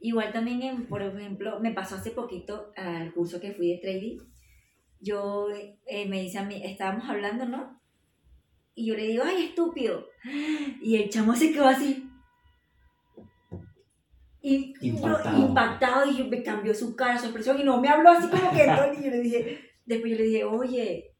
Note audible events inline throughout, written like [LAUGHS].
Igual también, en, por ejemplo, me pasó hace poquito al curso que fui de trading. Yo eh, me dice a mí, estábamos hablando, ¿no? Y yo le digo, ay, estúpido. [GASPS] Y el chamo se quedó así. Y Impactado. Yo, impactado y yo- me cambió su cara, su expresión y no me habló así como que todo. [LAUGHS] Y yo le dije, después yo le dije, oye,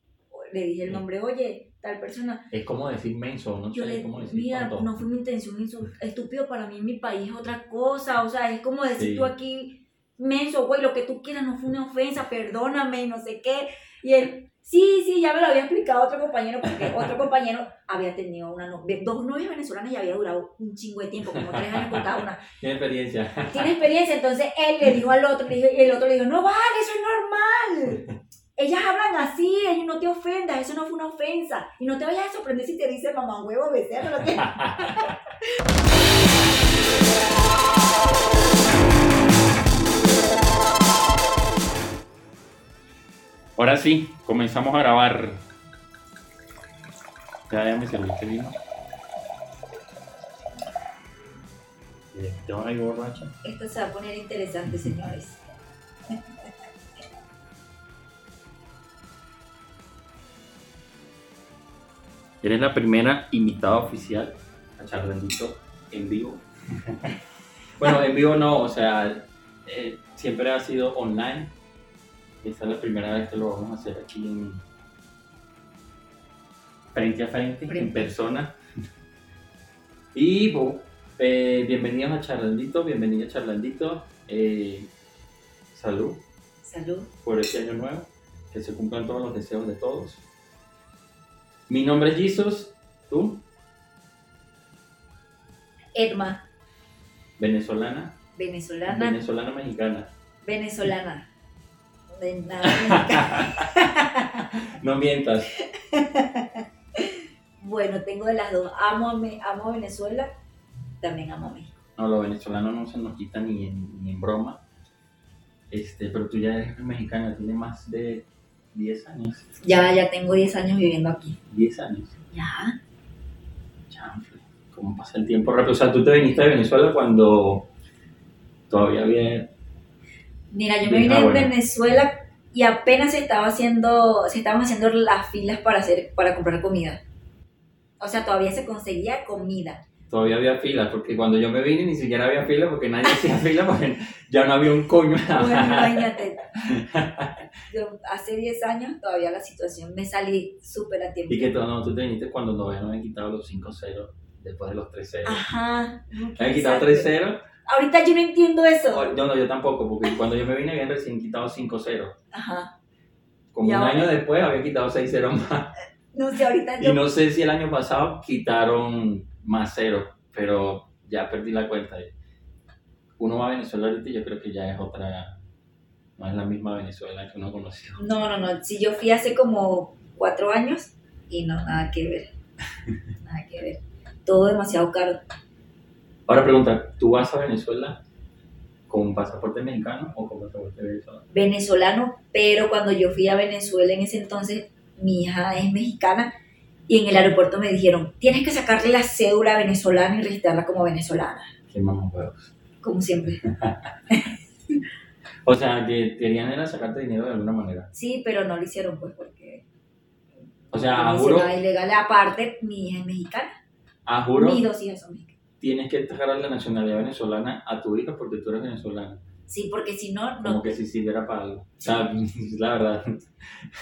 le dije el nombre, oye, tal persona. Es como decir menso, no Yo sé le cómo decir mira, no fue mi intención, estúpido para mí en mi país es otra cosa, o sea, es como decir Sí. tú aquí, menso, güey, lo que tú quieras no fue una ofensa, perdóname, no sé qué, y él, sí, sí, ya me lo había explicado otro compañero, porque [LAUGHS] otro compañero había tenido una dos novias venezolanas y había durado un chingo de tiempo, como tres años con cada una, [LAUGHS] Tiene experiencia. tiene experiencia, entonces él le dijo al otro, le dijo- y el otro le dijo, no vale, eso es normal. [LAUGHS] Ellas hablan así, ellos no te ofendas, eso no fue una ofensa. Y no te vayas a sorprender si te dice mamá huevo, becerro, lo que... [LAUGHS] Ahora sí, comenzamos a grabar. Ya, ya me serviste vino. ¿Te vas a ir borracha? Esto se va a poner interesante, señores. Eres la primera invitada oficial a Charlandito en vivo. [LAUGHS] bueno, en vivo no, o sea, eh, siempre ha sido online. Esta es la primera vez que lo vamos a hacer aquí en frente a frente, en persona. Y bueno, eh, bienvenidos a Charlandito, bienvenido a Charlandito. Eh, salud Salud. por este año nuevo, que se cumplan todos los deseos de todos. Mi nombre es Jesus, tú, Edma, venezolana, venezolana. venezolana mexicana. venezolana. De nada [LAUGHS] mexicana. No mientas. bueno, tengo de las dos. Amo a, Me- amo a Venezuela, también amo a México. No, lo venezolano no se nos quita ni en, ni en broma. Este, pero tú ya eres mexicana, tienes más de 10 años. Ya, ya tengo 10 años viviendo aquí. 10 años. Ya. Chanfle. ¿Cómo pasa el tiempo rápido? O sea, tú te viniste de Venezuela cuando todavía había... Mira, yo me vine de bueno. Venezuela y apenas se estaba haciendo, se estaban haciendo las filas para hacer, para comprar comida. O sea, todavía se conseguía comida. Todavía había filas, porque cuando yo me vine ni siquiera había fila porque nadie [LAUGHS] hacía fila porque ya no había un coño. Bueno, imagínate. [LAUGHS] Yo hace 10 años todavía la situación me salí súper a tiempo. Y que tú, no, tú te viniste cuando todavía no habían quitado los 5-0 después de los 3-0. Ajá. no, Habían quitado exacto. 3-0. Ahorita yo no entiendo eso. Oh, Yo no, yo tampoco, porque cuando yo me vine habían recién quitado 5-0. Ajá. Como Y un ahora- año después había quitado 6-0 más. No sé, ahorita Y yo. no sé si el año pasado quitaron más 0, pero ya perdí la cuenta. Uno va a Venezuela ahorita y yo creo que ya es otra, no es la misma Venezuela que uno conoció. No, no, no. Si yo fui hace como cuatro años y no, nada que ver. [LAUGHS] Nada que ver. Todo demasiado caro. Ahora pregunta, ¿tú vas a Venezuela con pasaporte mexicano o con pasaporte venezolano? venezolano, pero cuando yo fui a Venezuela en ese entonces, mi hija es mexicana y en el aeropuerto me dijeron, tienes que sacarle la cédula venezolana y registrarla como venezolana, Qué mamahuevos. como siempre. [LAUGHS] O sea, que querían era sacarte dinero de alguna manera. Sí, pero no lo hicieron pues porque O sea, a juro, ilegal. Aparte, mi hija es mexicana, a juro mis dos hijas son mexicanas. tienes que sacar la nacionalidad venezolana a tu hija porque tú eres venezolana. Sí, porque si no, Como no, que si sirviera para algo. O sea, [LAUGHS] la verdad.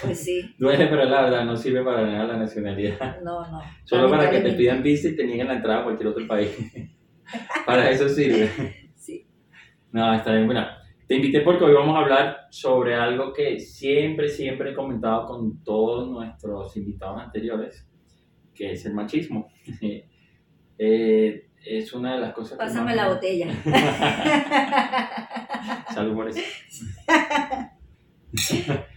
pues sí, [LAUGHS] Duele, pero la verdad no sirve para nada la nacionalidad. no, no. Solo para que te pidan visa y te nieguen la entrada a cualquier otro país. [LAUGHS] para eso sirve. Sí. No, está bien. Bueno, te invité porque hoy vamos a hablar sobre algo que siempre, siempre he comentado con todos nuestros invitados anteriores, que es el machismo. Eh, es una de las cosas que Pásame más- la botella. [LAUGHS] Salud por eso. [LAUGHS]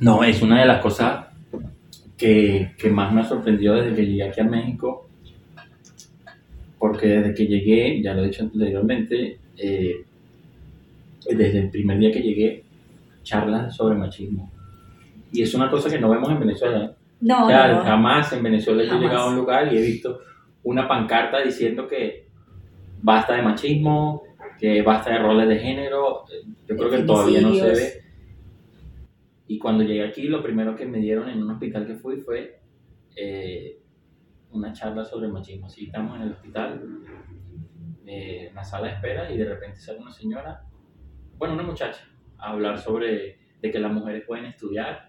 No, es una de las cosas que, que más me ha sorprendido desde que llegué aquí a México, porque desde que llegué, ya lo he dicho anteriormente, eh, desde el primer día que llegué, charlas sobre machismo. Y es una cosa que no vemos en Venezuela. No, O sea, no, no. jamás en Venezuela yo he llegado a un lugar y he visto una pancarta diciendo que basta de machismo, que basta de roles de género, yo creo que todavía no se ve. Y cuando llegué aquí, lo primero que me dieron en un hospital que fui fue eh, una charla sobre machismo. Así estamos en el hospital, eh, en la sala de espera, y de repente sale una señora, bueno, una muchacha, a hablar sobre de que las mujeres pueden estudiar,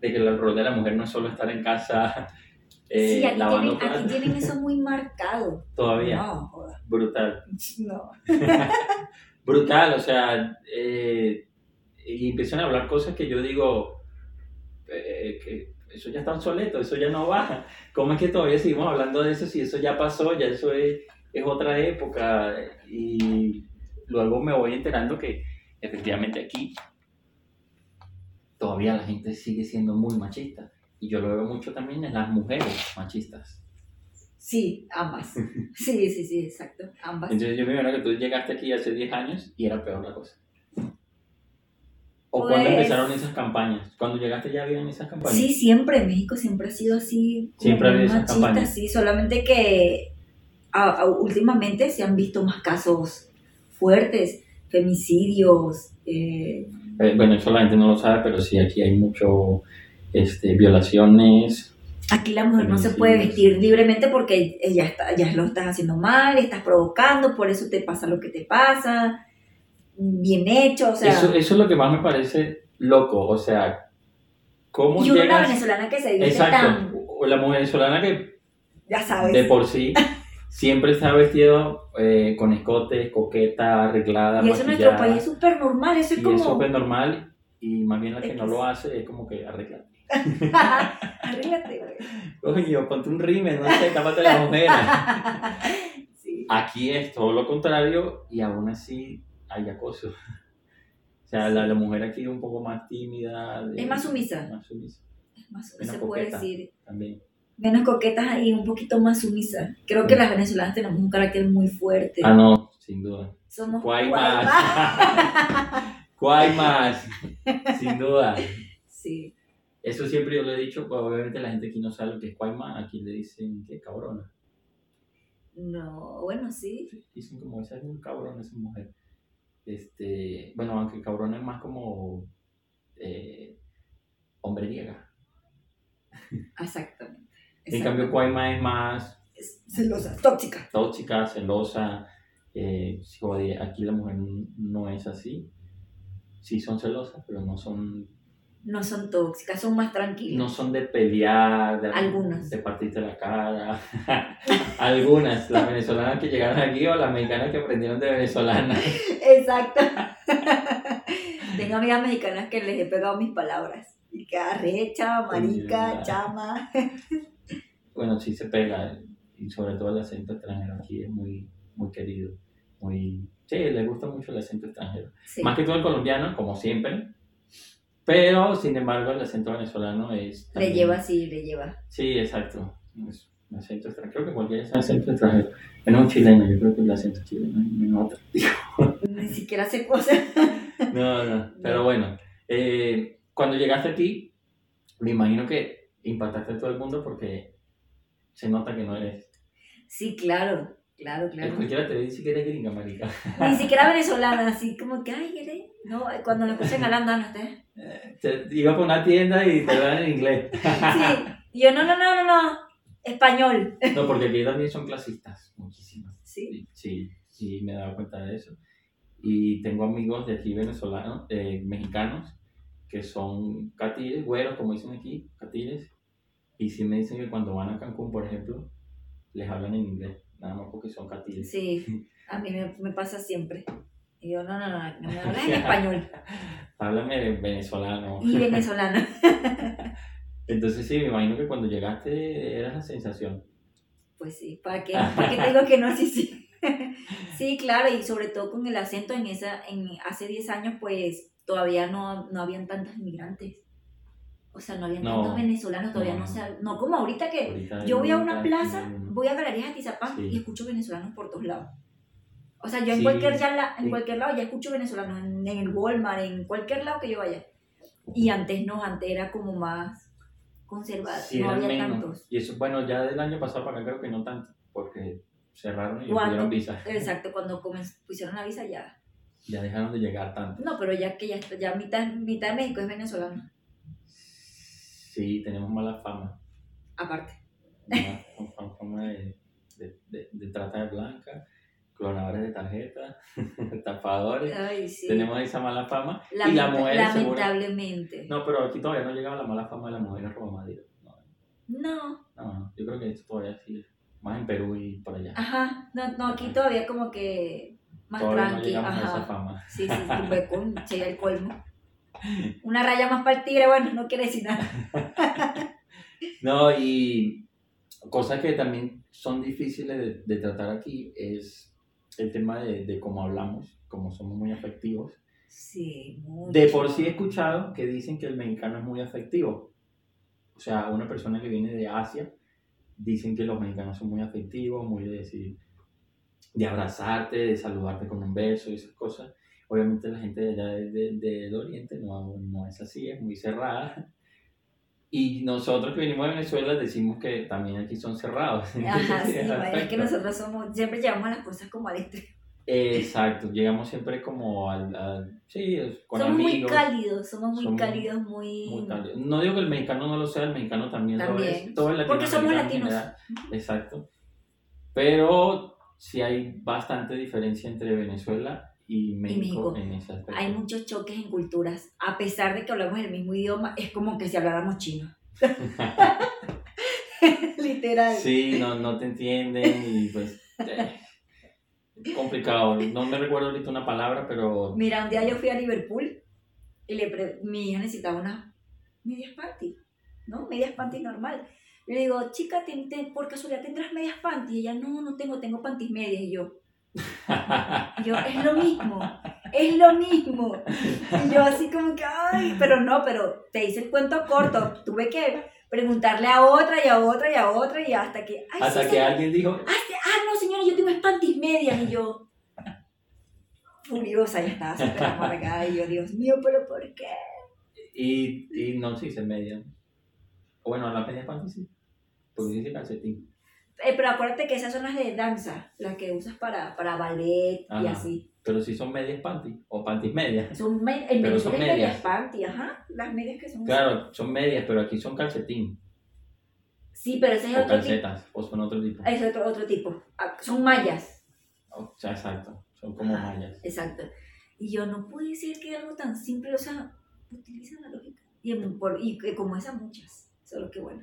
de que el rol de la mujer no es solo estar en casa [LAUGHS] eh, sí, aquí lavando tienen, aquí tienen eso muy [LAUGHS] marcado. Todavía, No, joda. brutal. [LAUGHS] No. brutal, o sea, eh, y empiezan a hablar cosas que yo digo, eh, que eso ya está obsoleto, eso ya no va. ¿Cómo es que todavía seguimos hablando de eso si eso ya pasó, ya eso es, es otra época? Y luego me voy enterando que efectivamente aquí todavía la gente sigue siendo muy machista. Y yo lo veo mucho también en las mujeres machistas. Sí, ambas. [LAUGHS] Sí, sí, sí, exacto. Ambas. Entonces yo me imagino que tú llegaste aquí hace 10 años y era peor la cosa. ¿O Pues- cuando empezaron esas campañas? Cuando llegaste ya habían esas campañas. Sí, siempre. México siempre ha sido así. Siempre ha habido esas machista, campañas. Sí, solamente que a- a- últimamente se han visto más casos fuertes, femicidios. eh, Eh, bueno, eso la gente no lo sabe, pero sí, aquí hay mucho este, violaciones. Aquí la mujer no se puede vestir libremente porque ella está, ya lo estás haciendo mal, estás provocando, por eso te pasa lo que te pasa. Bien hecho, o sea. eso, eso es lo que más me parece loco. O sea, ¿cómo y una llegas? venezolana que se dice Exacto. tan. O la mujer venezolana que Ya sabes. de por sí [LAUGHS] siempre está vestido eh, con escotes, coqueta, arreglada, y eso en nuestro país es súper normal, eso es y como. es súper normal. Y más bien la que no lo hace es como que arregla. [LAUGHS] Arréglate, güey. Coño, ponte un rime, no sé, tápate la ojera. [LAUGHS] sí. Aquí es todo lo contrario y aún así hay acoso. O sea, la, la mujer aquí es un poco más tímida. de- Es más sumisa. Más sumisa Más Menos se puede decir. también. Menos coquetas y un poquito más sumisas. Creo que las venezolanas tenemos un carácter muy fuerte. Ah, no, sin duda. Somos Guaymas. guaymas. [LAUGHS] Sin duda. sí. Eso siempre yo lo he dicho, pues obviamente la gente aquí no sabe lo que es cuaima, aquí le dicen que cabrona. No, bueno, sí. Dicen como esa es un cabrón, esa mujer. Este, bueno, aunque cabrón es más como eh, hombreiega. Exactamente. En cambio, cuaima es más Es celosa, tóxica. tóxica, celosa. Eh, aquí la mujer no es así. Sí son celosas, pero no son, No son tóxicas, son más tranquilas. no son de pelear, de, Algunas. de partirte la cara. [LAUGHS] Algunas, las venezolanas que llegaron aquí o las mexicanas que aprendieron de venezolanas. Exacto. [LAUGHS] Tengo amigas mexicanas que les he pegado mis palabras. Y que arrecha, marica, chama. [LAUGHS] Bueno, sí se pega, y sobre todo el acento extranjero aquí es muy, muy querido. Muy, sí, le gusta mucho el acento extranjero. Sí. Más que todo el colombiano, como siempre. Pero, sin embargo, el acento venezolano es. Le también- lleva, sí, le lleva. Sí, exacto. Es un acento extranjero. Creo que cualquier acento extranjero. Bueno, un chileno, yo creo que el acento chileno es otro. [LAUGHS] Ni siquiera hace cosas. [LAUGHS] No, no. Pero bueno, eh, cuando llegaste aquí, me imagino que impactaste a todo el mundo porque se nota que no eres. Sí, claro, claro, claro. Cualquiera te dice que eres gringa, marica. Ni [LAUGHS] siquiera venezolana, así como que, ay, eres. No, cuando me escuchan hablando, no usted. Te iba por una tienda y te hablan en inglés. Sí. Yo, no, no, no, no, no. Español. No, porque aquí también son clasistas, muchísimas. Sí. Sí, sí, me he dado cuenta de eso. Y tengo amigos de aquí venezolanos, eh, mexicanos, que son catiles, güeros, como dicen aquí, catiles. Y sí me dicen que cuando van a Cancún, por ejemplo, les hablan en inglés, nada más porque son catiles. Sí. A mí me, me pasa siempre. Y yo, no, no, no, no me hablas en [LAUGHS] español. Háblame venezolano. Y [LAUGHS] venezolana. Entonces sí, me imagino que cuando llegaste eras la sensación. Pues sí, ¿para qué? [LAUGHS] ¿Para qué te digo que no? Sí, sí. Sí, claro, y sobre todo con el acento en esa, en hace 10 años, pues todavía no, no habían tantos inmigrantes. O sea, no habían No, tantos venezolanos, todavía no, no. se no como ahorita que Ahorita yo voy a una un- plaza, un- voy a Galerías Atizapán Sí. y escucho venezolanos por todos lados. O sea, yo en Sí, cualquier ya la- en sí. cualquier lado ya escucho venezolanos, en, en el Walmart, en cualquier lado que yo vaya. Y antes no, antes era como más conservada, Sí, no había menos. tantos. Y eso, bueno, ya del año pasado para acá creo que no tanto, porque cerraron y pidieron visa. [LAUGHS] Exacto, cuando pusieron la visa ya. Ya dejaron de llegar tanto. No, pero ya que ya, ya mitad, mitad de México es venezolano. Sí, tenemos mala fama. Aparte. Mala [LAUGHS] fama- de, de, de- de trata de blanca, clonadores de tarjetas, [LAUGHS] estafadores. Ay, sí. Tenemos esa mala fama. y Lamenta- mujeres seguro- lamentablemente. No, pero aquí todavía no llegaba la mala fama de las mujeres robamadridas. No, No, no, no, yo creo que esto todavía sigue. Más en Perú y por allá. ajá. No, no, aquí todavía como que más todavía no tranqui. a esa Ajá. fama. Sí, sí, sí, fue con llega el colmo. [LAUGHS] Una raya más para el tigre, bueno, no quiere decir nada. [LAUGHS] No, y cosas que también son difíciles de, de tratar aquí es el tema de, de cómo hablamos, cómo somos muy afectivos. Sí, mucho. De por sí he escuchado que dicen que el mexicano es muy afectivo. O sea, una persona que viene de Asia, dicen que los mexicanos son muy afectivos, muy de decir, de abrazarte, de saludarte con un beso y esas cosas. Obviamente la gente de allá de- de- del oriente no, no es así, es muy cerrada. Y nosotros que venimos de Venezuela decimos que también aquí son cerrados. [LAUGHS] Ajá, sí, es que nosotros somos, siempre llevamos las cosas como al extremo. Exacto, llegamos siempre como al, al- sí, con somos muy cálidos, somos muy Somos cálidos, muy... Muy cálido. No digo que el mexicano no lo sea, el mexicano también, lo También. es. Todo el Porque somos latinos. Exacto. Pero sí hay bastante diferencia entre Venezuela y México, México. en ese aspecto. Hay muchos choques en culturas. A pesar de que hablamos el mismo idioma, es como que si habláramos chino. [LAUGHS] Literal. Sí, no, no te entienden y pues... eh, complicado. No me recuerdo ahorita una palabra, pero... Mira, un día yo fui a Liverpool y le pre- mi hija necesitaba unas medias panty, ¿no? Medias panty normal. Le digo, chica, ¿ten- ten- por casualidad tendrás medias panty? Y ella, no, no tengo, tengo panties medias. Y yo, [LAUGHS] yo, es lo mismo, es lo mismo. Y yo así como que, ay, pero no, pero te hice el cuento corto. Tuve que preguntarle a otra y a otra y a otra y hasta que, ay, Hasta sí, que alguien dijo, ah, sí, ah, no, señora, yo tengo panties medias. Y yo, furiosa, ya estaba súper amargada. Y yo, Dios mío, pero ¿por qué? y, y no se dice media. O bueno, la media panty sí. Porque dice calcetín. Eh, pero acuérdate que esas son las de danza, las que usas para, para ballet y Ajá. así. Pero si son medias panty o panties medias. Son me- en Pero son medias medias. panty, ajá. Las medias que son. Claro, son medias, pero aquí son calcetín. Sí, pero ese es O otro tipo. calcetas, o son otro tipo. Es otro, otro tipo. Ah, Son mallas. O sea, exacto, son como Ajá, mallas. Exacto. Y yo no puedo decir que algo tan simple, o sea, utilizan la lógica. Y, por- y como esas muchas. Solo que bueno.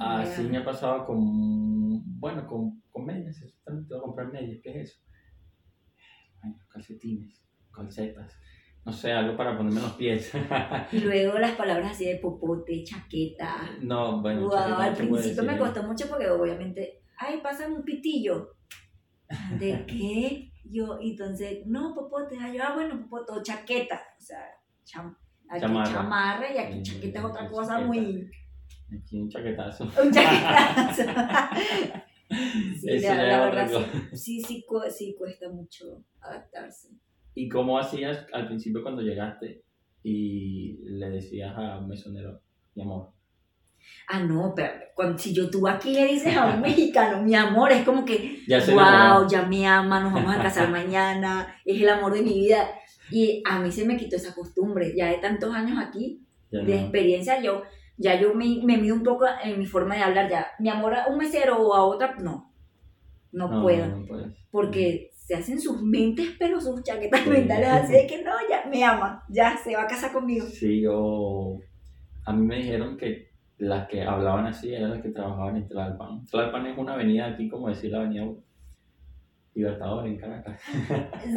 Así Ya. me ha pasado con, bueno, con, con medias, exactamente, voy a comprar medias, ¿qué es eso? Bueno, calcetines, calcetas, no sé, algo para ponerme los pies. [LAUGHS] Y luego las palabras así de popote, chaqueta. no, bueno, Wow, chaqueta al principio me costó mucho porque obviamente, ay, pásame un pitillo. ¿De [LAUGHS] qué? Yo, entonces, no, popote, ah, yo, ah, bueno, popote, o chaqueta, o sea, cham, aquí Chamarra. chamarra, y aquí chaqueta es otra cosa chaqueta. muy, Aquí un chaquetazo. [LAUGHS] un chaquetazo. [LAUGHS] sí, Eso la, la verdad, sí, sí, cu- sí cuesta mucho adaptarse. ¿Y cómo hacías al principio cuando llegaste y le decías a un mesonero, mi amor? Ah, no, pero cuando, si yo tú aquí le dices a un [LAUGHS] mexicano, mi amor, es como que, Ya wow, enamoró. ya me ama, nos vamos a casar mañana, es el amor de mi vida. Y a mí se me quitó esa costumbre, ya de tantos años aquí, Ya de no. experiencia, yo ya yo me, me mido un poco en mi forma de hablar, ya, mi amor a un mesero o a otra, no, no, No, puedo, no, no puedes. porque se hacen sus mentes, pero sus chaquetas Sí. mentales así de que no, ya me ama, ya se va a casar conmigo. Sí, yo... A mí me dijeron que las que hablaban así eran las que trabajaban en Tlalpan. Tlalpan es una avenida aquí, como decir la avenida Libertador en Caracas.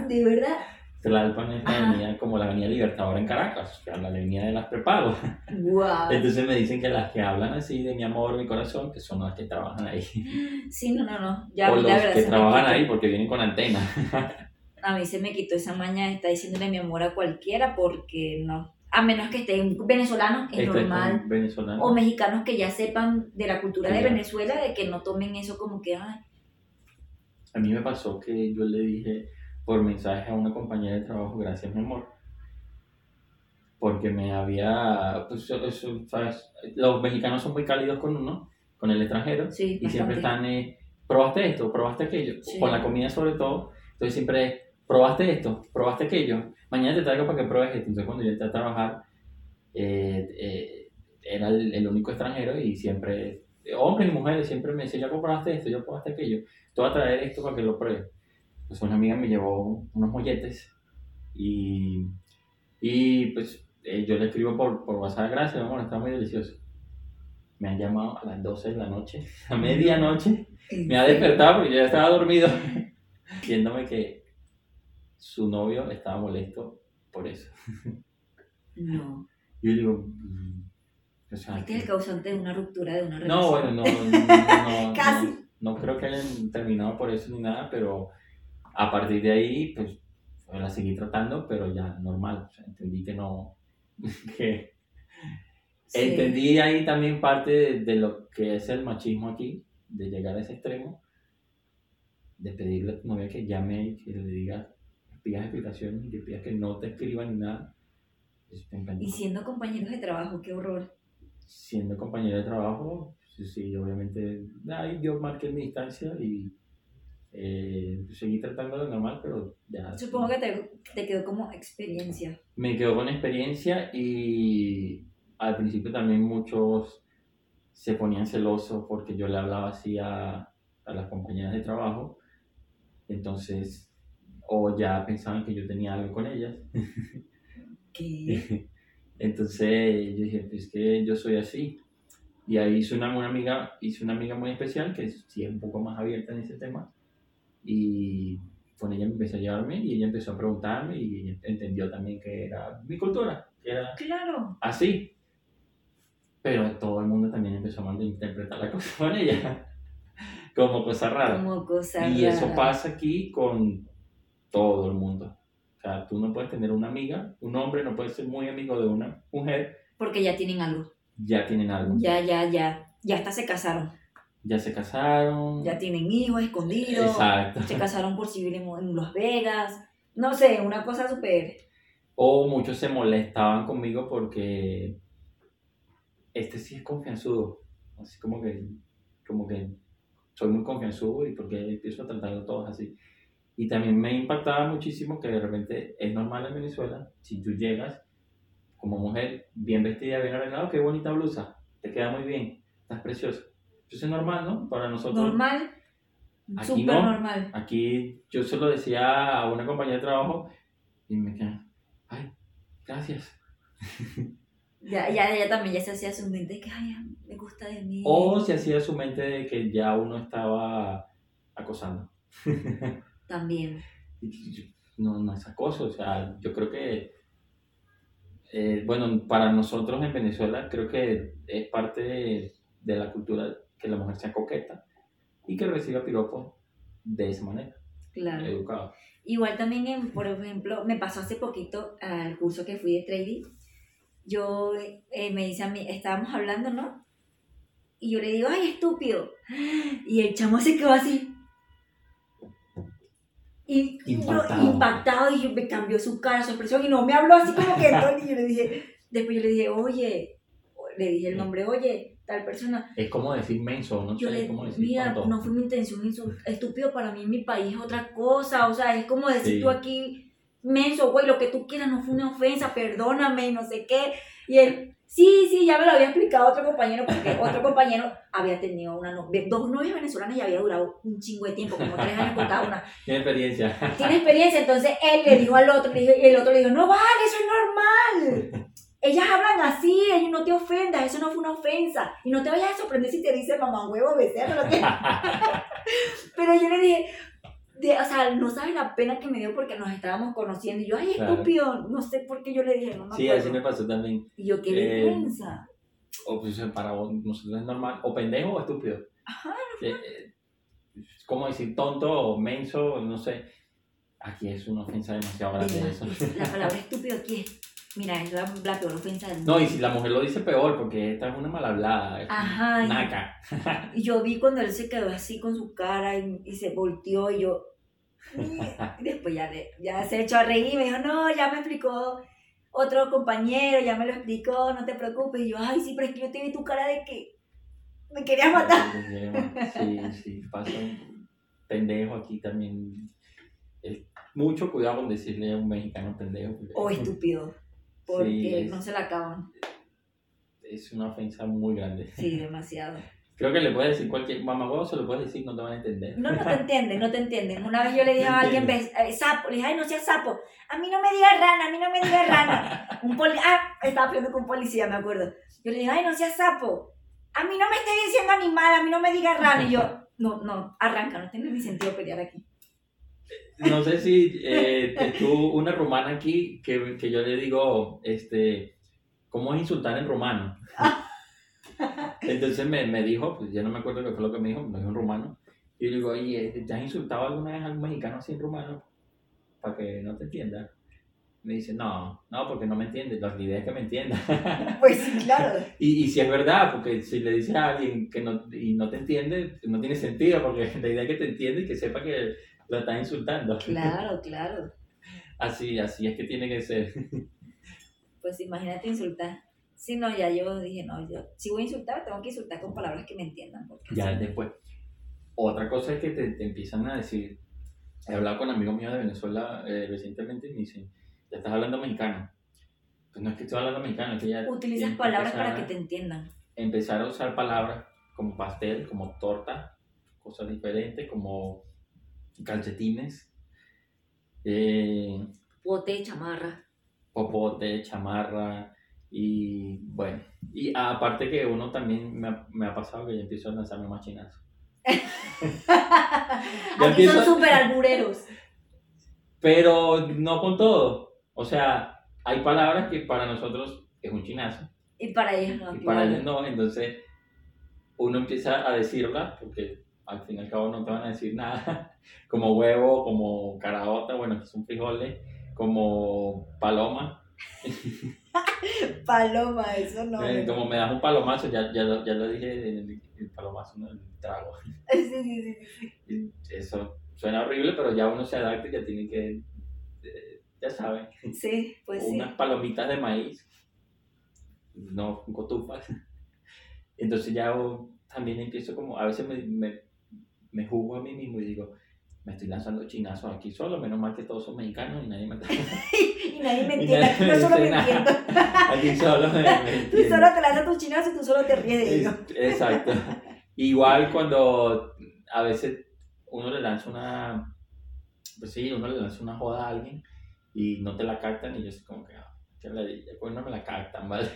De verdad, Tlalpan es la Ajá. avenida como la avenida Libertador en Caracas, o sea, la avenida de las prepago. wow. Entonces me dicen que las que hablan así de mi amor, mi corazón, que son las que trabajan ahí. Sí, no, no, no, ya o los la que trabajan ahí porque vienen con antena. [LAUGHS] A mí se me quitó esa maña de estar diciéndole mi amor a cualquiera porque no. A menos que estén venezolanos, es Este es normal. venezolano. O mexicanos que ya sepan de la cultura Sí, de ya. Venezuela, de que no tomen eso como que, ay, A mí me pasó que yo le dije por mensaje a una compañera de trabajo, gracias mi amor, porque me había, pues, eso, ¿sabes? los mexicanos son muy cálidos con uno, con el extranjero, sí, y siempre bastante. están, eh, probaste esto, probaste aquello, Sí. con la comida sobre todo, entonces siempre probaste esto, probaste aquello, mañana te traigo para que pruebes esto, entonces cuando yo entré a trabajar, eh, eh, era el, el único extranjero y siempre, hombres y mujeres, siempre me decían, ya probaste esto, ya probaste aquello, te voy a traer esto para que lo pruebes. Pues una amiga me llevó unos molletes y, y pues eh, yo le escribo por, por WhatsApp, gracias, amor, está muy delicioso. Me han llamado a las 12 de la noche, a medianoche, me ha despertado porque yo ya estaba dormido, [LAUGHS] diciéndome que su novio estaba molesto por eso. No. Yo digo, mm, o sea, Este es el causante de una ruptura de una relación. no, bueno, no, no, no, [LAUGHS] Casi. no, no creo que hayan terminado por eso ni nada, pero a partir de ahí, pues la seguí tratando, pero ya normal, o sea, entendí que no, [LAUGHS] que Sí. entendí ahí también parte de, de lo que es el machismo aquí, de llegar a ese extremo, de pedirle a tu novia que llame y que le digas, pidas explicaciones y que pidas que no te escriba ni nada. Encantó. Y siendo compañeros de trabajo, qué horror. Siendo compañero de trabajo, sí, sí, obviamente, ahí yo marqué mi distancia y eh, seguí tratándolo normal, pero ya. Supongo que te, te quedó como experiencia. Me quedó con experiencia y al principio también muchos se ponían celosos porque yo le hablaba así a, a las compañeras de trabajo. Entonces, o ya pensaban que yo tenía algo con ellas. ¿Qué? [LAUGHS] Entonces yo dije, pues que yo soy así. Y ahí hice una, una amiga, hice una amiga muy especial que sí es un poco más abierta en ese tema. Y con ella empecé a llevarme y ella empezó a preguntarme y ella entendió también que era mi cultura, que era Claro. así. Pero todo el mundo también empezó a malinterpretar la cosa [LAUGHS] con ella, como cosa rara. Como cosa Y eso rara. pasa aquí con todo el mundo. O sea, tú no puedes tener una amiga, un hombre no puede ser muy amigo de una mujer, Porque ya tienen algo. ya tienen algo. Ya, ya, ya. Ya hasta se casaron. Ya se casaron. Ya tienen hijos escondidos. Exacto. Se casaron por civil en, en Las Vegas. No sé, una cosa súper. O muchos se molestaban conmigo porque este sí es confianzudo. Así como que, como que soy muy confianzudo y porque empiezo a tratarlo todos así. Y también me impactaba muchísimo que de repente es normal en Venezuela, si tú llegas como mujer bien vestida, bien arreglada, qué bonita blusa, te queda muy bien, estás preciosa. Eso es normal, ¿no? Para nosotros. Normal. Aquí no. normal. Aquí yo se lo decía a una compañera de trabajo y me quedaba, ay, gracias. [LAUGHS] Ya, ya, ya también ya se hacía su mente que, ay, me gusta de mí. O se hacía su mente de que ya uno estaba acosando. [LAUGHS] También. No, no es acoso, o sea, yo creo que, eh, bueno, para nosotros en Venezuela creo que es parte de, de la cultura que la mujer sea coqueta y que reciba piropos de esa manera, Claro. educado. Igual también, en, por ejemplo, me pasó hace poquito al curso que fui de trading. Yo eh, me dice a mí, estábamos hablando, ¿no? Y yo le digo, ay, estúpido. Y el chamo se quedó así. Y Impactado. Yo, impactado y me cambió su cara, su expresión y no me habló así como que [LAUGHS] Tony. Y yo le dije, después yo le dije, oye, le dije el nombre, oye, tal persona. Es como decir menso, no Yo sé le cómo decir mira, no fue mi intención estúpido para mí en mi país es otra cosa, o sea, es como decir Sí. tú aquí, menso, güey, lo que tú quieras no fue una ofensa, perdóname, no sé qué, y él, sí, sí, ya me lo había explicado otro compañero, porque [LAUGHS] otro compañero había tenido una dos novias venezolanas y había durado un chingo de tiempo, como tres años con cada una, Tiene experiencia. tiene experiencia, entonces él le dijo al otro, le dijo- y el otro le dijo, no vale, eso es normal. [LAUGHS] Ellas hablan así, ellos no te ofendas, eso no fue una ofensa. Y no te vayas a sorprender si te dice mamá huevo, becerro, que... [LAUGHS] Pero yo le dije, de- o sea, no sabes la pena que me dio porque nos estábamos conociendo. Y yo, ay, Claro. estúpido, no sé por qué yo le dije, no me Sí, acuerdo. así me pasó también. Y yo, qué Eh, vergüenza. O pues para vos- nosotros es normal. O pendejo o estúpido. Ajá, Eh, eh, es como decir tonto o menso, no sé. Aquí es una ofensa demasiado grande eso. La palabra estúpido aquí es, mira, es la, la peor ofensa del No, y si la mujer lo dice peor, porque esta es una mal hablada. Ajá, Naca. [LAUGHS] Y yo vi cuando él se quedó así con su cara y, y se volteó y yo... y después ya, ya se echó a reír y me dijo, no, ya me explicó otro compañero, ya me lo explicó, no te preocupes. Y yo, ay, sí, pero es que yo te vi tu cara de que me querías matar. Sí, sí, pasa, pendejo aquí también. Es mucho cuidado con decirle a un mexicano pendejo. O estúpido. Porque Sí, es- no se la acaban. Es una ofensa muy grande. Sí, demasiado. [LAUGHS] Creo que le puedes decir cualquier mamagüevo, se lo puedes decir, no te van a entender. No, no te entienden, no te entienden. Una vez yo le dije a alguien, ves, eh, sapo, le dije, ay, no seas sapo. A mí no me digas rana, a mí no me digas rana. [LAUGHS] Un poli ah, estaba peleando con un policía, me acuerdo. Yo le dije, ay, no seas sapo. A mí no me estés diciendo animal, a mí no me digas rana. Y yo, no, no, arranca, no tiene ni sentido pelear aquí. No sé si eh, tú, una rumana aquí, que, que yo le digo, este, ¿cómo es insultar en rumano? Entonces me, me dijo, pues ya no me acuerdo qué fue lo que me dijo, me dijo en rumano. Y yo le digo, oye, ¿te has insultado alguna vez a un mexicano así en rumano? Para que no te entienda. Me dice, no, no, porque no me entiende, la idea es que me entienda. Pues sí, claro. Y, y si es verdad, porque si le dices a alguien que no, y no te entiende, no tiene sentido, porque la idea es que te entiende y que sepa que lo estás insultando. Claro, claro. Así, así es que tiene que ser. Pues imagínate insultar. Sí, no, ya yo dije, no, yo, si voy a insultar, tengo que insultar con palabras que me entiendan. Porque Ya si después. Otra cosa es que te, te empiezan a decir, he hablado con amigos míos de Venezuela eh, recientemente y me dicen, ya estás hablando mexicano. Pues no es que estoy hablando mexicano, es que ya... Utilizas que palabras para que te entiendan. Empezar a usar palabras como pastel, como torta, cosas diferentes, como calcetines, eh, Bote, chamarra. popote, chamarra y bueno. Y aparte que uno también me ha, me ha pasado que yo empiezo a lanzarme más chinazos. [LAUGHS] Aquí empiezo- son súper albureros. Pero no con todo. O sea, hay palabras que para nosotros es un chinazo Y para ellos no. y para ellos no. Entonces uno empieza a decirla porque al fin y al cabo no te van a decir nada. [LAUGHS] Como huevo, como caraota, bueno, que son frijoles, como paloma. [LAUGHS] Paloma, eso no. Eh, como me das un palomazo, ya, ya, lo, ya lo dije, el, el palomazo, ¿no? el trago. [LAUGHS] Sí, sí, sí, eso suena horrible, pero ya uno se adapta y ya tiene que, eh, ya saben. Sí, pues sí. unas palomitas de maíz, no con cotufas. Entonces ya también empiezo como, a veces me, me, me juzgo a mí mismo y digo, me estoy lanzando chinazos aquí solo, menos mal que todos son mexicanos y nadie me. [LAUGHS] Y nadie me entiende. Aquí [LAUGHS] yo solo me entiendo. [LAUGHS] Aquí solo me, me Tú solo te lanzas tus chinazos y tú solo te ríes de ellos. Exacto. Igual cuando a veces uno le lanza una, pues sí, uno le lanza una joda a alguien y no te la captan y yo así como que, ah, que la, pues no me la captan, ¿vale?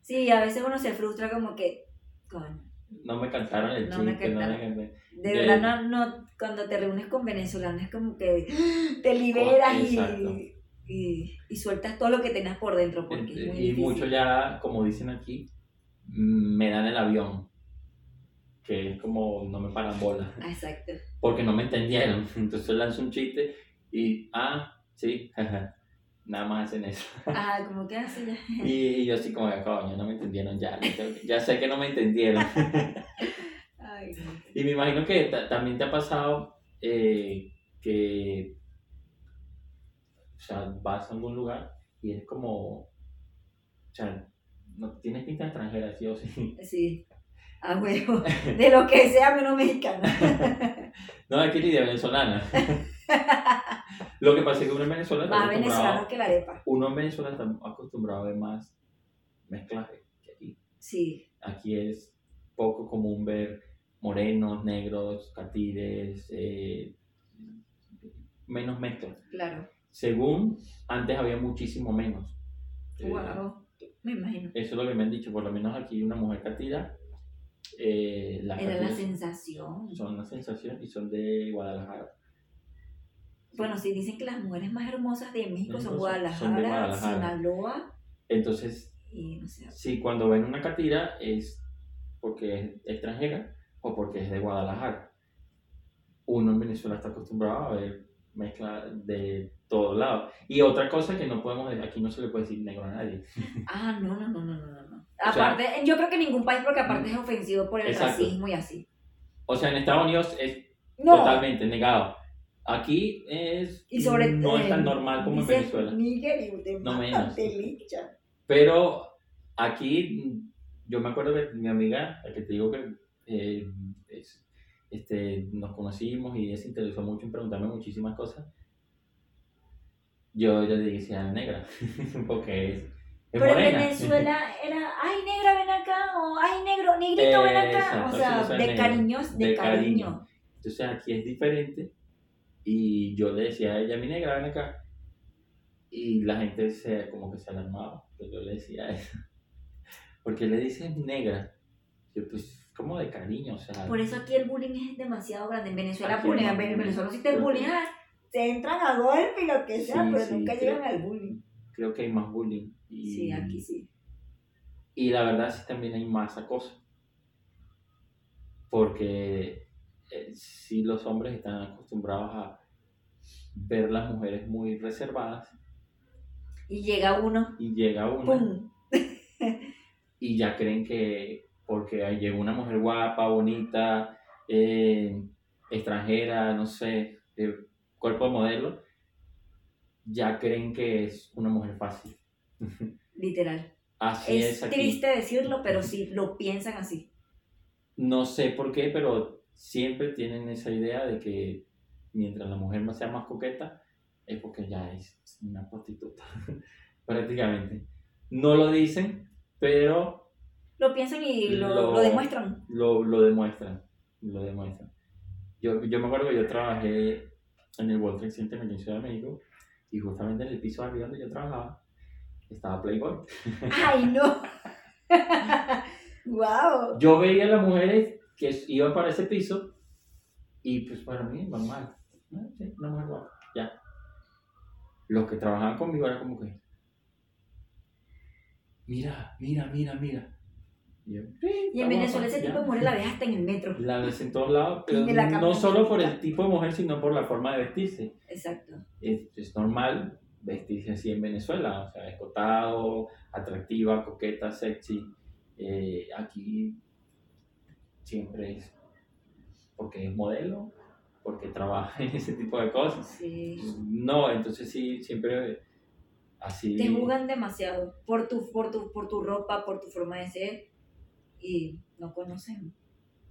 Sí, a veces uno se frustra como que, coño, No me cantaron el No chiste, no me cantaron. de De- verdad no, no, cuando te reúnes con venezolanos es como que [GASPS] te liberas y, y, y sueltas todo lo que tenías por dentro porque es muy Y difícil. muchos ya, como dicen aquí, mm, me dan el avión, que es como no me paran bola, Ah, Exacto. porque no me entendieron. [LAUGHS] Entonces lanzo un chiste y, ah, sí, jaja, nada más hacen eso. [LAUGHS] Ah, como que así ya. [LAUGHS] Y, yo así como, coño, no me entendieron ya, ya sé que no me entendieron. [LAUGHS] Ay. Y me imagino que ta- también te ha pasado eh, que, o sea, vas a algún lugar y es como, o sea, no tienes pinta extranjera, sí o sí. Sí. A huevo. De lo que sea menos mexicano. No, es que ni de venezolana. [LAUGHS] Lo que pasa es que uno en Venezuela está Más venezolano que la arepa. uno en Venezuela está acostumbrado a ver más mezclaje que aquí. Sí. Aquí es poco común ver morenos, negros, catires, eh, menos mezcla. Claro. Según antes había muchísimo menos. Eh, Wow. Me imagino. Eso es lo que me han dicho, por lo menos aquí una mujer catira. eh, Era la sensación. son una sensación y son de Guadalajara. Bueno, sí, dicen que las mujeres más hermosas de México México son Guadalajara, son de Guadalajara. Sinaloa Entonces, y no sé. si cuando ven una catira es porque es extranjera o porque es de Guadalajara. Uno en Venezuela está acostumbrado a ver mezcla de todos lados. Y otra cosa que no podemos, aquí no se le puede decir negro a nadie. [LAUGHS] Ah, no, no, no, no, no, no, no. O sea- Aparte, yo creo que ningún país, porque aparte es ofensivo por el Exacto. racismo y así. O sea, en Estados Unidos es No. totalmente negado. Aquí es Y sobre no es tan eh, normal como en Venezuela. Níger y No menos. Pero aquí, yo me acuerdo que mi amiga, la que te digo que eh, es- este, nos conocimos y ella se interesó mucho en preguntarme muchísimas cosas, yo, yo le decía negra, [LAUGHS] porque es, Pero en. Venezuela era, ay negra, ven acá, o ay negro, negrito, ven acá. Exacto, o sea, de cariños, de, De cariño. cariño. Entonces aquí es diferente y yo le decía a ella, mi negra, ven acá. Y la gente se, como que se alarmaba, que yo le decía eso. [LAUGHS] Porque le dices negra. Yo pues, como de cariño, o sea. Por eso aquí el bullying es demasiado grande. En Venezuela, bullying, en. Venezuela si te bullying, que- ah, se entran a golpe y lo que sea, Sí, pero sí, nunca llegan al bullying. Creo que hay más bullying. Y, Sí, aquí sí. Y la verdad sí también hay más acoso. Porque eh, sí los hombres están acostumbrados a ver las mujeres muy reservadas Y llega uno, y llega una ¡pum! [LAUGHS] y ya creen que porque ahí llegó una mujer guapa, bonita, eh, extranjera, no sé, de cuerpo modelo, ya creen que es una mujer fácil. [LAUGHS] Literal. Así es, Es aquí. triste decirlo, pero sí [LAUGHS] lo piensan así. No sé por qué, pero siempre tienen esa idea de que mientras la mujer más sea más coqueta, es porque ya es una prostituta, [LAUGHS] prácticamente. No lo dicen, pero Lo piensan y lo, Lo- lo demuestran. lo, lo demuestran, lo demuestran. Yo, yo me acuerdo que yo trabajé en el World Trade Center en la Ciudad de México y justamente en el piso de arriba donde yo trabajaba estaba Playboy. ¡Ay, no! [LAUGHS] ¡Wow! Yo veía a las mujeres que iban para ese piso y pues para mí normal. ¿No? Sí, una mujer guapa, ya. Los que trabajaban conmigo era como que, mira, mira, mira, mira. Y, yo, "Sí, Y en Venezuela ese ya". tipo de mujeres la ves hasta en el metro. La ves en todos lados, [LAUGHS] pero no solo por el tipo de mujer, sino por la forma de vestirse. Exacto. Es, es normal vestirse así en Venezuela, o sea, escotado, atractiva, coqueta, sexy. Eh, aquí siempre es porque es modelo, porque trabaja en ese tipo de cosas. Sí. No, entonces sí, siempre así. Te juzgan demasiado por tu, por, tu, por tu ropa, por tu forma de ser y no conocen.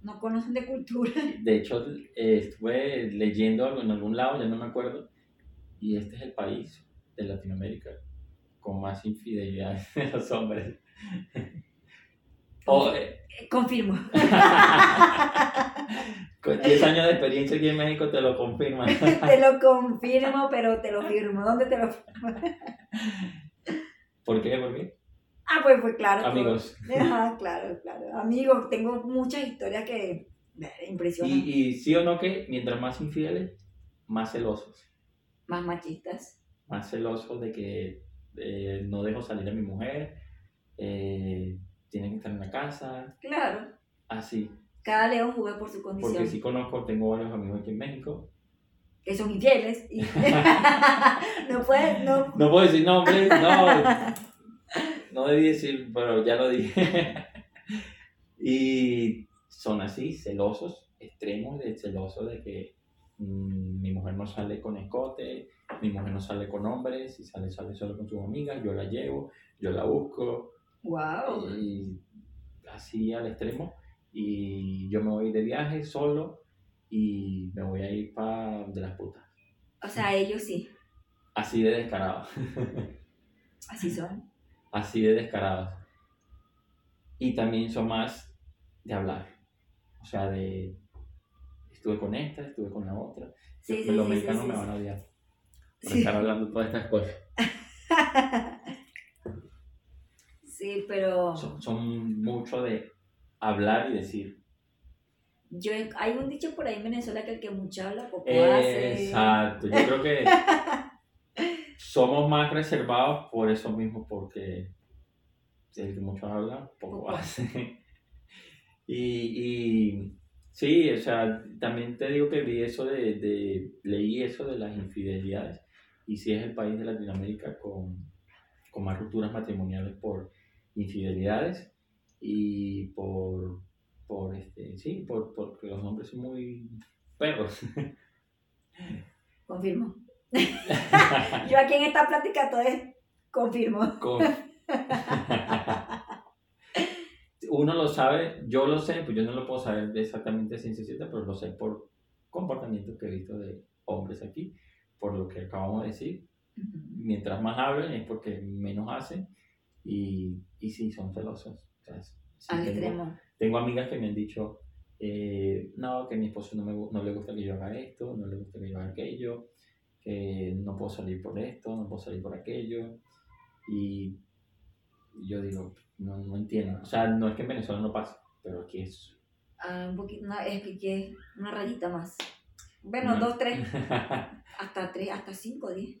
No conocen de cultura. De hecho, eh, estuve leyendo algo en algún lado, ya no me acuerdo, y este es el país de Latinoamérica con más infidelidades [LAUGHS] de los hombres. Eh, Eh, Confirmo. [LAUGHS] con 10 años de experiencia aquí en México te lo confirman. [LAUGHS] te lo confirmo, pero te lo firmo. ¿Dónde te lo firmo? [LAUGHS] ¿Por qué? ¿Por qué? Ah, pues, pues claro. Amigos. Ajá, claro, claro. Amigos, tengo muchas historias que impresionan. Y, y sí o no que mientras más infieles, más celosos. Más machistas. Más celosos de que eh, no dejo salir a mi mujer, eh, tienen que estar en la casa, Claro. así. Cada león juega por su condición. Porque sí conozco, tengo varios amigos aquí en México. Que son infieles. y- [LAUGHS] [LAUGHS] no puedes, no. No puedo decir nombres, no. No debí decir, pero ya lo dije. [LAUGHS] y son así, celosos, extremos de celosos de que mm, mi mujer no sale con escote, mi mujer no sale con hombres, si sale, sale solo con sus amigas, yo la llevo, yo la busco, Wow. y así al extremo. Y yo me voy de viaje solo y me voy a ir para de las putas. O sea, ellos sí. Así de descarado. [LAUGHS] Así son. así de descarados. Y también son más de hablar. O sea, de estuve con esta, estuve con la otra. Sí, Los sí, mexicanos me van a odiar por Sí. estar hablando todas estas cosas. [LAUGHS] Sí, pero Son, son mucho de hablar y decir. yo hay un dicho por ahí en Venezuela que el que mucho habla poco hace. Exacto. Yo creo que [LAUGHS] somos más reservados por eso mismo, porque el que mucho habla, poco Poco hace. [LAUGHS] y, y sí, o sea, también te digo que vi eso de, de, leí eso de las infidelidades, y sí es el país de Latinoamérica con, con más rupturas matrimoniales por infidelidades y por, por este, sí, por, porque los hombres son muy perros. [LAUGHS] Confirmo. [LAUGHS] Yo aquí en esta plática todo es confirmo. Con- [LAUGHS] Uno lo sabe, yo lo sé, pues yo no lo puedo saber exactamente de ciencia cierta, pero lo sé por comportamientos que he visto de hombres aquí, por lo que acabamos de decir. Mientras más hablen es porque menos hacen y, y sí, son celosos. O sea, sí Al tengo- extremo. tengo amigas que me han dicho, eh, no, que a mi esposo no, me, no le gusta que yo haga esto, no le gusta que yo haga aquello, que no puedo salir por esto, no puedo salir por aquello. Y yo digo, no, no entiendo. O sea, no es que en Venezuela no pase, pero aquí es... Ah, un poquito, una, es que que una rayita más. Bueno, No. dos, tres, [LAUGHS] hasta tres, hasta cinco, diez.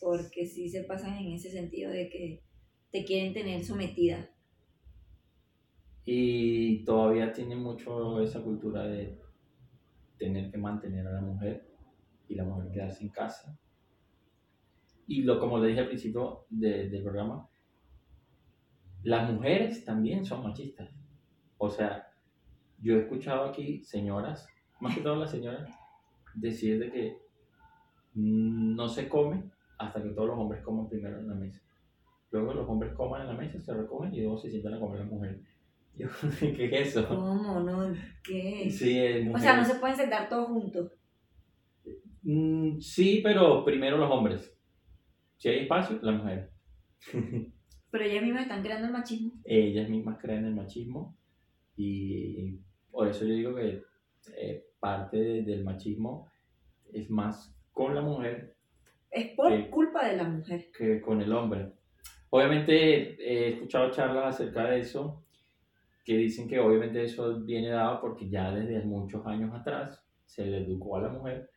Porque sí se pasan en ese sentido de que te quieren tener sometida. y todavía tiene mucho esa cultura de tener que mantener a la mujer y la mujer quedarse en casa. Y lo, como le dije al principio de- del programa, las mujeres también son machistas. O sea, yo he escuchado aquí señoras, más que todas las señoras, decir de que no se come hasta que todos los hombres coman primero en la mesa. Luego los hombres coman en la mesa, se recogen y luego se sientan a comer las mujeres. [LAUGHS] Yo, ¿Qué es eso? ¿Cómo? ¿No? ¿Qué? Sí, eh, O sea, no se pueden sentar todos juntos. Mm, sí, pero primero los hombres. Si hay espacio, las mujeres. [LAUGHS] Pero ellas mismas están creando el machismo. Ellas mismas creen el machismo y por eso yo digo que eh, parte de- del machismo es más con la mujer Es por culpa de la mujer. que con el hombre. Obviamente he escuchado charlas acerca de eso que dicen que obviamente eso viene dado porque ya desde muchos años atrás se le educó a la mujer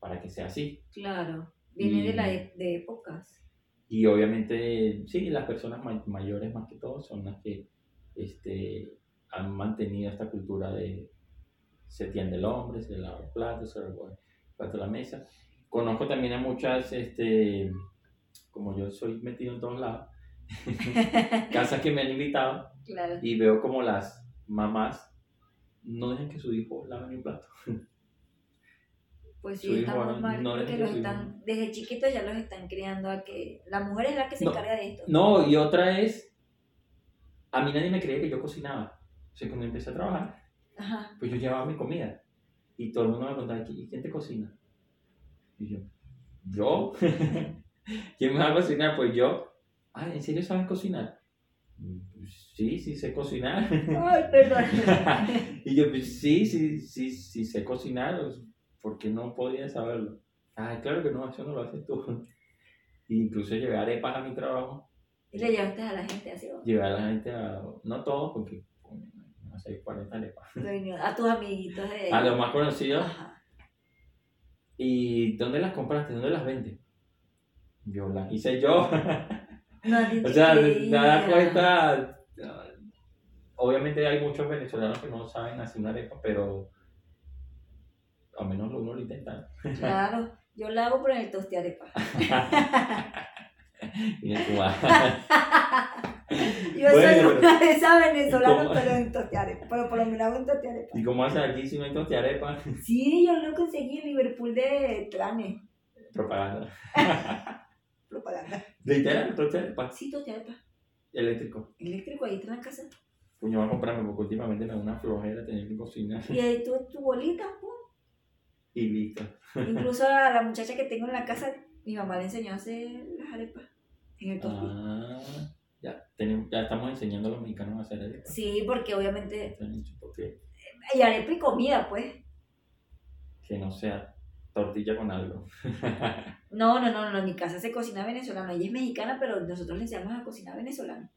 para que sea así. Claro. Viene Y- de, la e- de épocas. Y obviamente, sí, las personas ma- mayores más que todo son las que este, han mantenido esta cultura de se tiende el hombre, se lava los platos, se recoge el plato la mesa. Conozco también a muchas, este, como yo soy metido en todos lados, [LAUGHS] casas que me han invitado Claro. y veo como las mamás no dejan que su hijo lave un plato. Pues Su sí, hijo muy no- mal no porque los su están, desde chiquitos ya los están criando a que la mujer es la que se No. encarga de esto. No, y otra es, a mí nadie me creía que yo cocinaba. O sea, cuando empecé a trabajar, Ajá. pues yo llevaba mi comida. Y todo el mundo me preguntaba, ¿y quién te cocina? Y yo, ¿yo? [LAUGHS] ¿Quién me va a cocinar? Pues yo. Ah, ¿en serio sabes cocinar? "Pues Sí, sí sé cocinar. Ay, perdón. [LAUGHS] y yo, pues sí, sí, sí, sí sé cocinar. ¿Por qué no podía saberlo? Ah, claro que no, eso no lo haces tú. [LAUGHS] Incluso llevé arepas a mi trabajo. y le llevaste a la gente así. Llevé a la gente a, no todos, porque no sé, 40 arepas. a tus amiguitos de... A los más conocidos. Ajá. ¿Y dónde las compraste? ¿Dónde las vendes? Yo las hice yo. [LAUGHS] O sea, te das cuenta. ah, Obviamente hay muchos venezolanos que no saben hacer una arepa, pero al menos uno lo intenta. Claro, yo la hago por el tostiarepa. [LAUGHS] y en Cuba. Yo Bueno, soy una de esas venezolanas, pero en tostiarepa. Pero por lo menos hago en tostiarepa. ¿Y cómo haces aquí si no hay tostiarepa? Sí, yo lo conseguí en Liverpool de Trane. Propaganda. [LAUGHS] Propaganda. Literal, tostiarepa. Sí, tostiarepa. Eléctrico. Eléctrico, ahí está en la casa. Puño, voy a comprarme porque últimamente me da una flojera tener que cocinar. Y ahí tu, tu bolita, pum. Y listo. Incluso a la muchacha que tengo en la casa, mi mamá le enseñó a hacer las arepas en el tosti. Ah, ya, tenemos, ya estamos enseñando a los mexicanos a hacer arepas. Sí, porque obviamente. Y arepa y comida, pues. que no sea tortilla con algo. [LAUGHS] No, no, no, no, en mi casa se cocina venezolano. Ella es mexicana, pero nosotros le enseñamos a cocinar venezolano.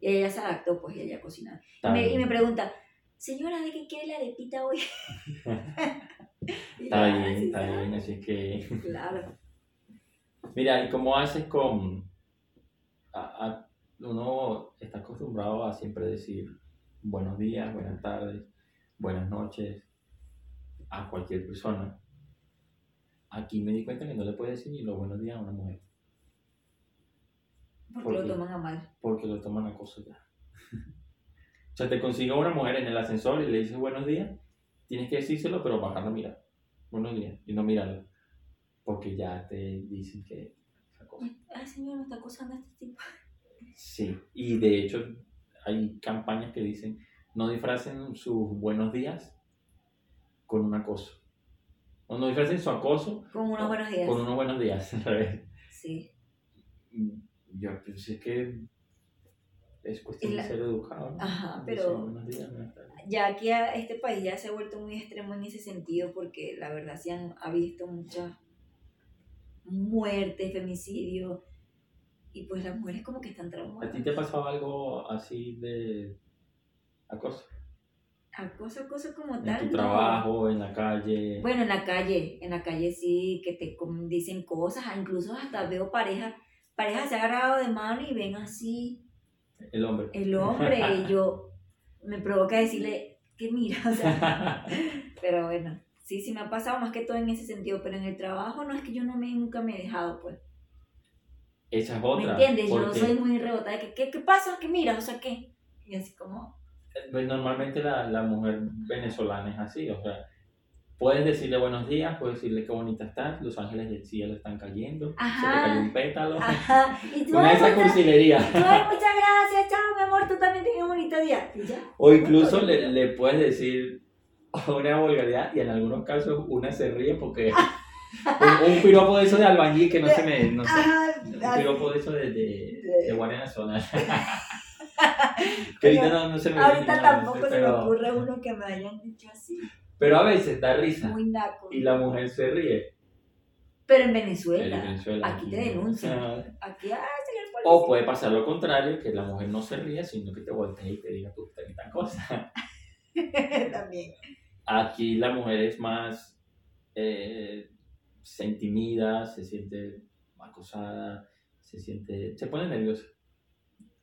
Y ella se adaptó, pues, y ella cocina. Y me, y bien. me pregunta, señora, ¿de qué quiere la arepita hoy? [LAUGHS] [LAUGHS] Está bien, "Ah, sí, está sabe". bien, así es que... Claro. Mira, ¿y cómo haces con... a- a- uno está acostumbrado a siempre decir buenos días, buenas tardes, buenas noches a cualquier persona. Aquí me di cuenta que no le puedes decir ni los buenos días a una mujer, Porque ¿Por lo toman a mal. porque lo toman a cosa ya. [LAUGHS] o sea, te consigue una mujer en el ascensor y le dices buenos días, tienes que decírselo, pero bajar la mirada. Buenos días, y no mirarla. Porque ya te dicen que esa cosa. Ay, señor, me está acosando este tipo. Sí, y de hecho hay campañas que dicen no disfracen sus buenos días con un acoso. O no disfracen su acoso Con unos buenos días. con unos buenos días, [LAUGHS] al revés. Sí. Yo pensé que es cuestión la- de ser educado. ¿no? Ajá, pero- días. Ya aquí a este país ya se ha vuelto muy extremo en ese sentido porque la verdad se han ha visto muchas muertes, femicidios y pues las mujeres como que están ¿A traumadas. ti te ha pasado algo así de acoso? Acoso, acoso como En tal. tu no. trabajo, en la calle. Bueno, en la calle, en la calle sí, que te dicen cosas, ah, incluso hasta veo parejas, parejas se han agarrado de mano y ven así El hombre. el hombre y [LAUGHS] yo me provoca decirle que mira, o sea, [LAUGHS] pero bueno, sí, sí me ha pasado más que todo en ese sentido, pero en el trabajo no es que yo no me, nunca me he dejado, pues, Esa es ¿me otra. entiendes? Yo soy muy rebotada, que ¿qué, qué pasa? ¿Qué mira? O sea, ¿qué? Y así como, pues, normalmente la, la mujer venezolana es así, o sea, puedes decirle buenos días, puedes decirle qué bonita estás, los ángeles del cielo están cayendo, se te cayó un pétalo. ajá, [LAUGHS] y tú, Una de esas cursilerías. muchas gracias, chao, mi amor, tú también tienes un bonito día. Ya. O incluso le, le puedes decir una vulgaridad y en algunos casos una se ríe porque [LAUGHS] un, un piropo de eso de albañil que no se me... No sé, un piropo de eso de, de, de Guardia Nacional. [LAUGHS] [LAUGHS] que ahorita no, no se me viene Ahorita a la tampoco se me ocurre uno que me hayan dicho así, pero a veces da risa muy naco. y la mujer se ríe. Pero en En Venezuela, Venezuela, aquí te denuncian. Aquí, ah, señor policía. O puede pasar lo contrario, que la mujer no se ríe, sino que te voltee y te diga tú tal cosa. [LAUGHS] También. Aquí la mujer es más, eh, se intimida, se siente acosada, se siente, se pone nerviosa.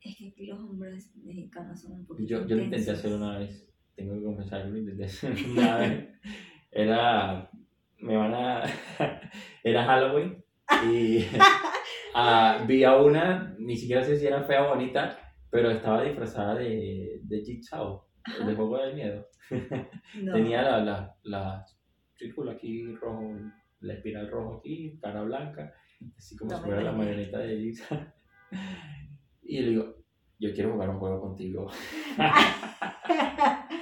Es que aquí los hombres mexicanos son un poquito Yo, yo lo intenté hacer una vez, tengo que confesar, lo intenté hacer [LAUGHS] una vez. Era, me van a, [LAUGHS] era Halloween y [LAUGHS] vi a una, ni siquiera sé si era fea o bonita, pero estaba disfrazada de, de Jigsaw, de juego de miedo. No. Tenía la, la, la círculo aquí rojo, la espiral rojo aquí, cara blanca, así como No si fuera la marioneta de Jigsaw. Y le digo, yo quiero jugar un juego contigo. [LAUGHS]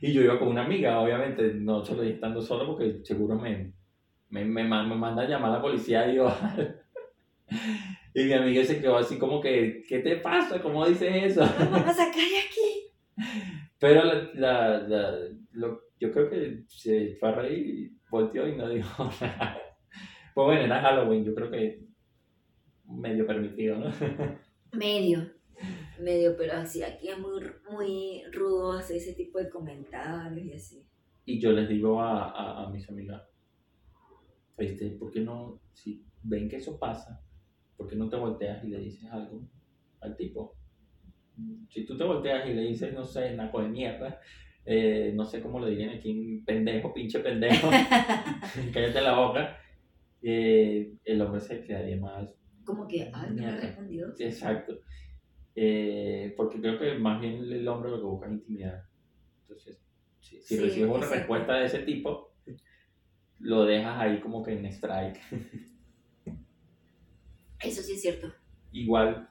y yo iba con una amiga, obviamente, no solo estando solo porque seguro me, me, me, me manda a llamar a la policía y yo... [LAUGHS] y mi amiga se quedó así como que, ¿qué te pasa? ¿Cómo dices eso? Vamos a sacar de aquí. [LAUGHS] Pero la, la, la- lo- yo creo que se fue a reír volteó y no dijo nada. Pues bueno, era Halloween, yo creo que medio permitido, ¿no? [LAUGHS] Medio. Medio, pero así, aquí es muy, muy rudo hacer ese tipo de comentarios y así. Y yo les digo a, a, a mis amigas, este, ¿por qué no, si ven que eso pasa, ¿por qué no te volteas y le dices algo al tipo? Si tú te volteas y le dices, no sé, naco de mierda, eh, no sé cómo le dirían aquí, pendejo, pinche pendejo, [LAUGHS] [LAUGHS] cállate la boca, eh, el hombre se quedaría más Como que, ay, no me respondido. Exacto. Eh, porque creo que más bien el hombre lo que busca es intimidad. Entonces, si, si Sí, recibes una exacto. respuesta de ese tipo, lo dejas ahí como que en strike. [LAUGHS] Eso sí es cierto. Igual,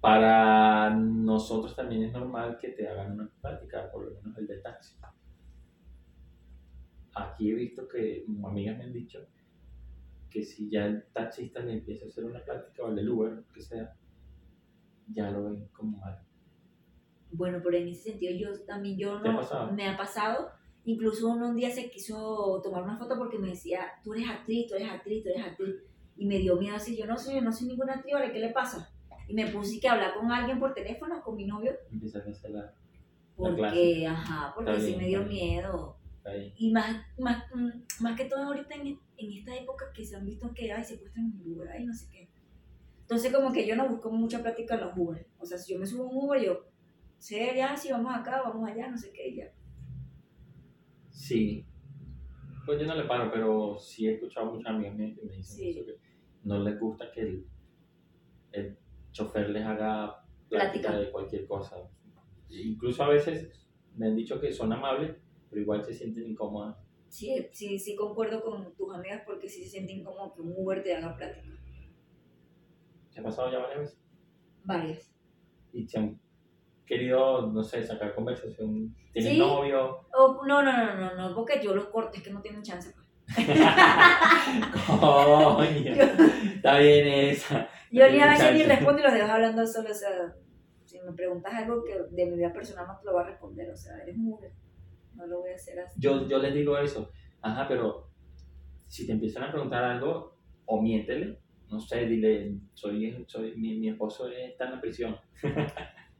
para nosotros también es normal que te hagan una plática, por lo menos el de taxi. Aquí he visto que amigas me han dicho que si ya el taxista le empieza a hacer una plática o el del Uber, lo que sea, ya lo ven como mal. Bueno, pero en ese sentido yo también, yo ¿Te ha no, pasado? me ha pasado, incluso uno un día se quiso tomar una foto porque me decía, tú eres actriz, tú eres actriz, tú eres actriz, y me dio miedo así, yo no soy, yo no soy ninguna actriz, ¿vale? ¿qué le pasa? Y me puse que hablar con alguien por teléfono, con mi novio, Empiezas a hacer la... porque, ajá, porque Está sí bien, me dio bien. miedo. Y más, más, mm, más que todo ahorita en, en esta época que se han visto que hay secuestran en Uber, ay, no sé qué. Entonces como que yo no busco mucha práctica en los Uber. O sea, si yo me subo a un Uber, yo sé ya si vamos acá, vamos allá, no sé qué, y ya. Sí. Pues yo no le paro, pero sí he escuchado a muchas amigas mías que me dicen Sí. eso, que no les gusta que el, el chofer les haga Plática. plática de cualquier cosa. Incluso a veces me han dicho que son amables, pero igual se sienten incómodas. Sí, sí, sí concuerdo con tus amigas porque sí se sienten como que un Uber te haga plática. ¿Se ha pasado ya varias veces? Varias. y te han querido, no sé, sacar conversación. ¿Tienes Sí. novio? O- no, no, no, no, no, porque yo los corto, es que no tienen chance. pues. [LAUGHS] Coño, [LAUGHS] está bien esa. Yo ni a veces ni respondo y los dejo hablando solo, o sea, si me preguntas algo que de mi vida personal no te lo voy a responder, o sea, eres mujer, no lo voy a hacer así. Yo, yo les digo eso, ajá, pero si te empiezan a preguntar algo, o miéntele, no sé, dile, soy, soy mi, mi esposo está en la prisión.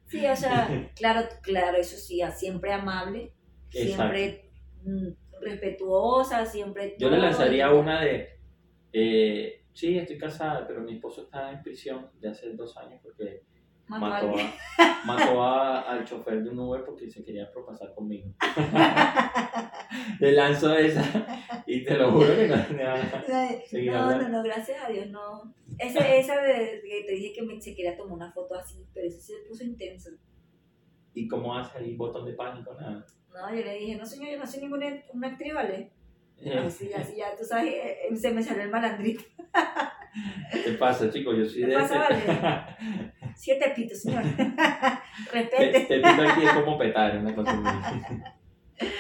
Sí, o sea, [LAUGHS] claro, claro, eso sí, siempre amable, siempre mm, respetuosa, siempre... Yo le lanzaría y- una de, eh, sí, estoy casada, pero mi esposo está en prisión de hace dos años porque Mató a mató, [LAUGHS] a- mató a- al chofer de un Uber porque se quería propasar conmigo. [LAUGHS] le lanzo esa y te lo juro que no No, no, hablando. no, gracias a Dios, no. Esa, esa de, que te dije que me, se quería tomar una foto así, pero eso se puso intenso. ¿Y cómo hace ahí botón de pánico? Nada. No, yo le dije, no señor, yo no soy ninguna una actriz, ¿vale? Así, así, ya, tú sabes, eh, eh, se me salió el malandrito. ¿Qué pasa, chicos? Yo soy ¿Qué de pasa, ese- [LAUGHS] Siete pitos, señor. [LAUGHS] Te, Respete. te pito aquí es como petar, una cosa así. [LAUGHS]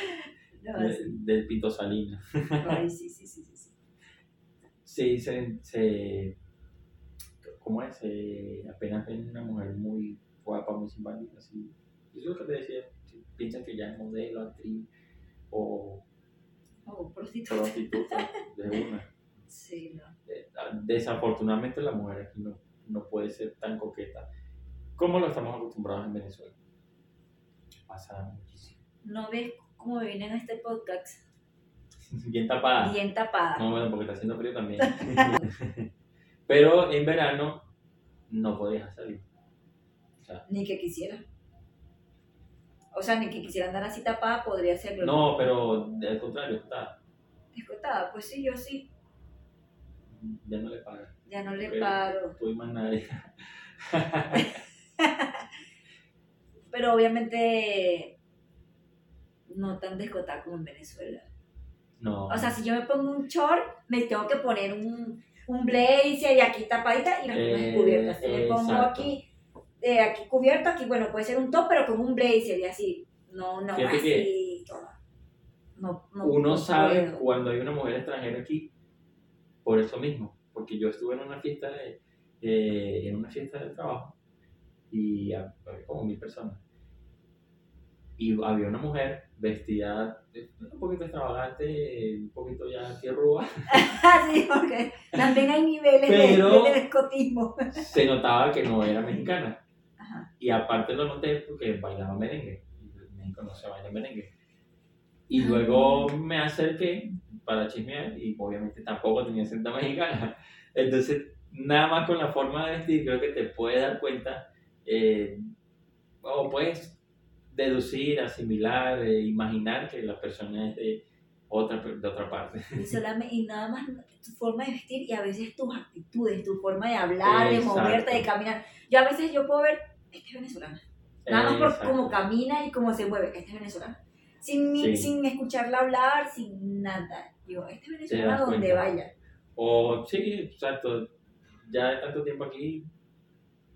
No, De- del pito salina. Ay, [LAUGHS] sí, sí, sí, sí, sí. Sí, se, se ¿cómo es? Se, apenas ven una mujer muy guapa, muy simpática, así. Es lo que te decía, si piensan que ya es modelo, actriz o Oh, prostituta. prostituta de una. Sí, no. Eh, Desafortunadamente la mujer aquí no, no puede ser tan coqueta como lo estamos acostumbrados en Venezuela. Pasa muchísimo. ¿No ves cómo me viene en este podcast? [LAUGHS] Bien tapada. Bien tapada. No, bueno, porque está haciendo frío también. [LAUGHS] Pero en verano no podías salir. O sea, Ni que quisiera. O sea, ni que quisiera andar así tapada podría serlo. no, pero al contrario, está, Escotada, pues sí, yo sí. ya no le pagas. Ya no le Pero- paro. Más nadie. [LAUGHS] Pero obviamente no tan descotada como en Venezuela. No. O sea, si yo me pongo un short, me tengo que poner un, un blazer y aquí tapadita y las piernas Eh, cubiertas. Si me pongo exacto. aquí, eh, aquí cubierto, aquí, bueno, puede ser un top, pero con un blazer y así. No, no, Fíjate así. No, no, Uno no sabe puedo. cuando hay una mujer extranjera aquí por eso mismo. Porque yo estuve en una fiesta de, eh, en una fiesta de trabajo y había como mil personas. Y había una mujer vestida de- un poquito extravagante, un poquito ya tierrúa. [LAUGHS] Sí, porque también hay niveles de- Pero- de, escotismo. Se notaba que no era mexicana. Ajá. Y aparte lo noté porque bailaba merengue. En México no se baila merengue. Y luego me acerqué para chismear y obviamente tampoco tenía acento mexicana. [LAUGHS] Entonces, nada más con la forma de vestir, creo que te puedes dar cuenta eh, o puedes deducir, asimilar, eh, imaginar que la persona es de otra, de otra parte. Y, [LAUGHS] solamente, y nada más tu forma de vestir y a veces tus actitudes, tu forma de hablar, de Exacto. moverte, de caminar. Yo a veces yo puedo ver, esta es venezolana. Nada más por cómo camina y cómo se mueve, esta es venezolana. Sin, Sí. sin escucharla hablar, sin nada. Yo, esta es venezolana das donde cuenta. vaya. O sí, exacto. Ya de tanto tiempo aquí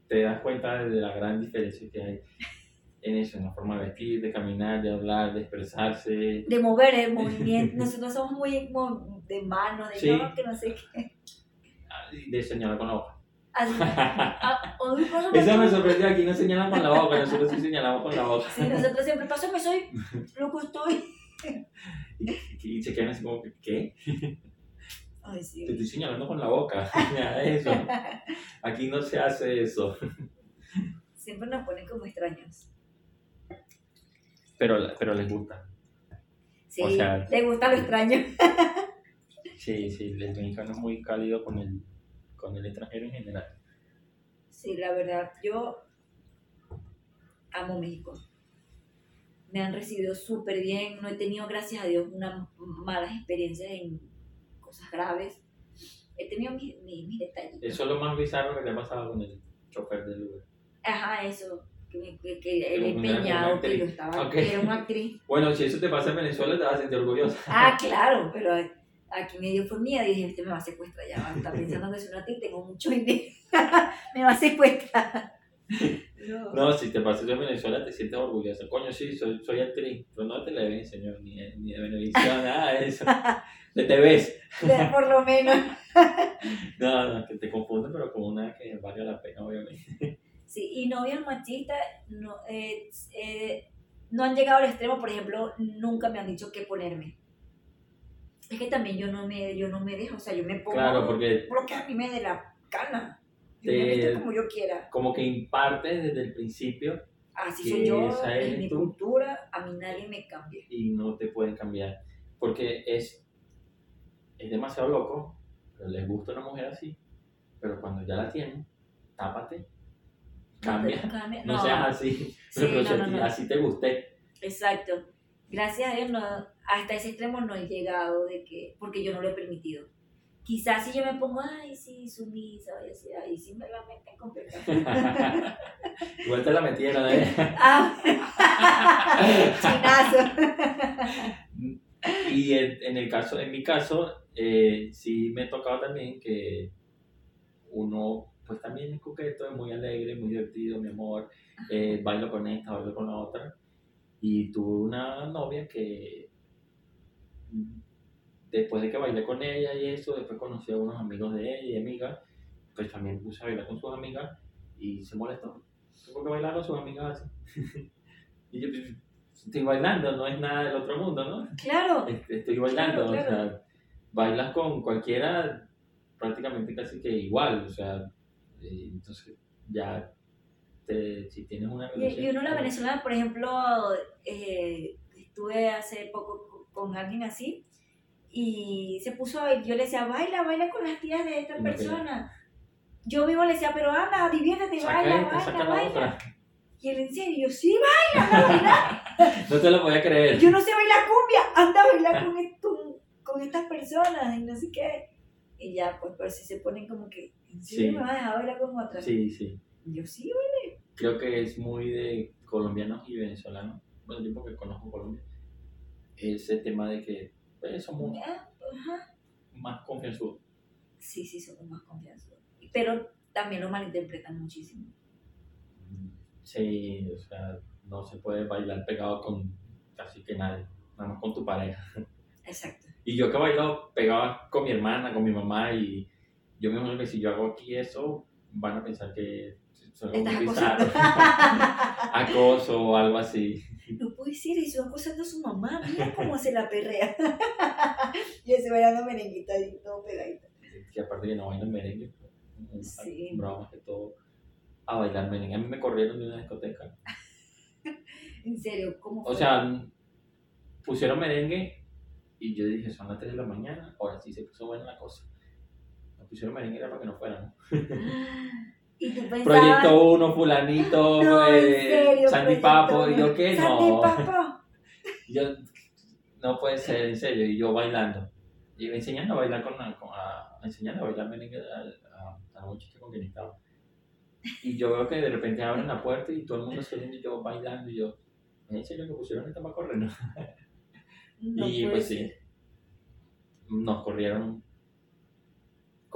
te das cuenta de la gran diferencia que hay en eso, en la forma de vestir, de caminar, de hablar, de expresarse. De mover el [LAUGHS] movimiento. Nosotros somos muy de mano, de Sí. no, que no sé qué. ah, de señalar con la boca. Así. Ah, Eso me sorprendió, aquí no señalan con la boca, nosotros sí señalamos con la boca. Sí, nosotros siempre, pásame, soy loco estoy. [LAUGHS] Y, y se quedan así como, que, ¿qué? Ay, Te sí. estoy señalando con la boca. [LAUGHS] Eso. Aquí no se hace eso. Siempre nos ponen como extraños. Pero, pero les gusta. Sí, O sea- le gusta lo extraño. Sí, sí, el mexicano es muy cálido con el, con el extranjero en general. Sí, la verdad, yo amo México. Me han recibido súper bien. No he tenido, gracias a Dios, unas malas experiencias en cosas graves. He tenido mis, mis, mis detallitos. Eso es lo más bizarro que te ha pasado con el chofer del Uber. Ajá, eso. Que, que, que una empeñado que yo estaba, Ok. que era una actriz. [LAUGHS] Bueno, si eso te pasa en Venezuela, te vas a sentir orgullosa. Ah, claro, pero aquí me dio fue mía. Dije, este me va a secuestrar ya. Está [LAUGHS] pensando que soy una actriz, tengo mucho dinero. [LAUGHS] me va a secuestrar. [LAUGHS] No. No, si te pasas en Venezuela te sientes orgulloso. Coño, sí, soy, soy actriz, pero no de televisión, señor, ni, de- ni de televisión, nada de eso. De TVs. De- Por lo menos. No, no, que te confunden, pero con una que valga la pena, obviamente. Sí, y novias machistas no, eh, eh, no han llegado al extremo, por ejemplo, nunca me han dicho qué ponerme. Es que también yo no me, yo no me dejo, o sea, yo me pongo Claro, porque lo que a mí me dé la gana. Yo Te- me visto como yo quiera. como que impartes desde el principio Así que soy yo, esa es mi tú. cultura, a mí nadie me cambia. y no te pueden cambiar. Porque es, es demasiado loco, pero les gusta una mujer así, pero cuando ya la tienen, tápate, cambia. No, seas así, [LAUGHS] Sí, no, no. así te guste. Exacto. Gracias a Dios, no, hasta ese extremo no he llegado de que, porque yo no lo he permitido. Quizás si yo me pongo, ay, sí, sumisa, y así, ahí sí me la meten completamente. [LAUGHS] Igual te la metieron, ¿eh? ah, [LAUGHS] chinazo. Y en, en el caso, en mi caso, eh, sí me tocaba también que uno, pues también es coqueto, es muy alegre, muy divertido, mi amor, eh, bailo con esta, bailo con la otra. Y tuve una novia que después de que bailé con ella y eso, después conocí a unos amigos de ella y amigas, pues también puse a bailar con sus amigas y se molestó. Tuvo que bailar con sus amigas así. [LAUGHS] y yo, pues, estoy bailando, no es nada del otro mundo, ¿no? Claro, Este, Estoy bailando, Claro, claro. o sea, bailas con cualquiera prácticamente casi que igual, o sea, eh, entonces ya te- si tienes una y, y uno la venezolana, por ejemplo, eh, estuve hace poco con alguien así y se puso, a- yo le decía, baila, baila con las tías de esta Y persona. Yo mismo le decía, pero anda, diviértete, saca baila, esta, baila, saca la baila. otra. Y él en serio, yo, sí, baila, anda a bailar. [LAUGHS] No te lo podía creer. Yo no sé bailar cumbia, anda a bailar con, [LAUGHS] esto- con estas personas y no sé qué. Y ya, pues, pero si se ponen como que, ¿en serio Sí. me vas a dejar bailar con otras? Sí, sí. Yo sí, Creo que es muy de colombianos y venezolanos. Bueno, yo porque conozco Colombia. Ese tema de que pues, somos ah, más confianzudos. Sí, sí, somos más confianzudos. Pero también lo malinterpretan muchísimo. Sí, o sea, no se puede bailar pegado con casi que nadie, nada más con tu pareja. Exacto. Y yo que bailo pegado con mi hermana, con mi mamá, y yo me imagino que si yo hago aquí eso, van a pensar que Estás acosando. [LAUGHS] acoso o algo así. no puede ser, eso acosando a su mamá. Mira cómo se la perrea. [LAUGHS] y ese bailando merenguita y todo pegadito. Que aparte que no bailan merengue, Sí. bravo más que todo a bailar merengue. A mí me corrieron de una discoteca. [LAUGHS] En serio, ¿cómo O fue? sea, pusieron merengue y yo dije, son las 3 de la mañana, ahora sí se puso buena la cosa. Nos pusieron merengue era para que no fuéramos. Y tú pensabas... Proyecto 1, fulanito, [LAUGHS] No, en eh, serio, Sandy Papo, y yo qué, no. [LAUGHS] Yo, no puede ser, en serio, y yo bailando. Y enseñando a bailar con, con a, enseñando a bailar a, a, a con quien estaba. Y yo veo que de repente abren la puerta y todo el mundo saliendo y yo bailando y yo, ¿en serio que pusieron esta para correr? No. [LAUGHS] Y pues ser. sí, nos corrieron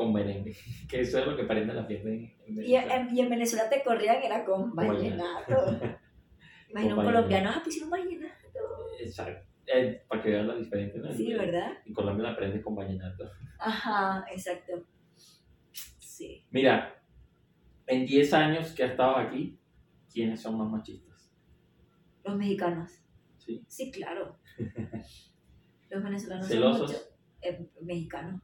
con merengue, [LAUGHS] que eso es lo que prende la fiesta en, en Y en, y en Venezuela te corrían, era con vallenato. Imagino un colombiano, ah, pusieron vallenato. Exacto. Eh, para que vean la diferencia, ¿no? Sí, ¿verdad? En Colombia la aprendes con vallenato. Ajá, exacto. Sí. Mira, en 10 años que has estado aquí, ¿quiénes son más machistas? Los mexicanos. ¿Sí? Sí, claro. [LAUGHS] Los venezolanos ¿Celosos? son mucho- eh, mexicanos.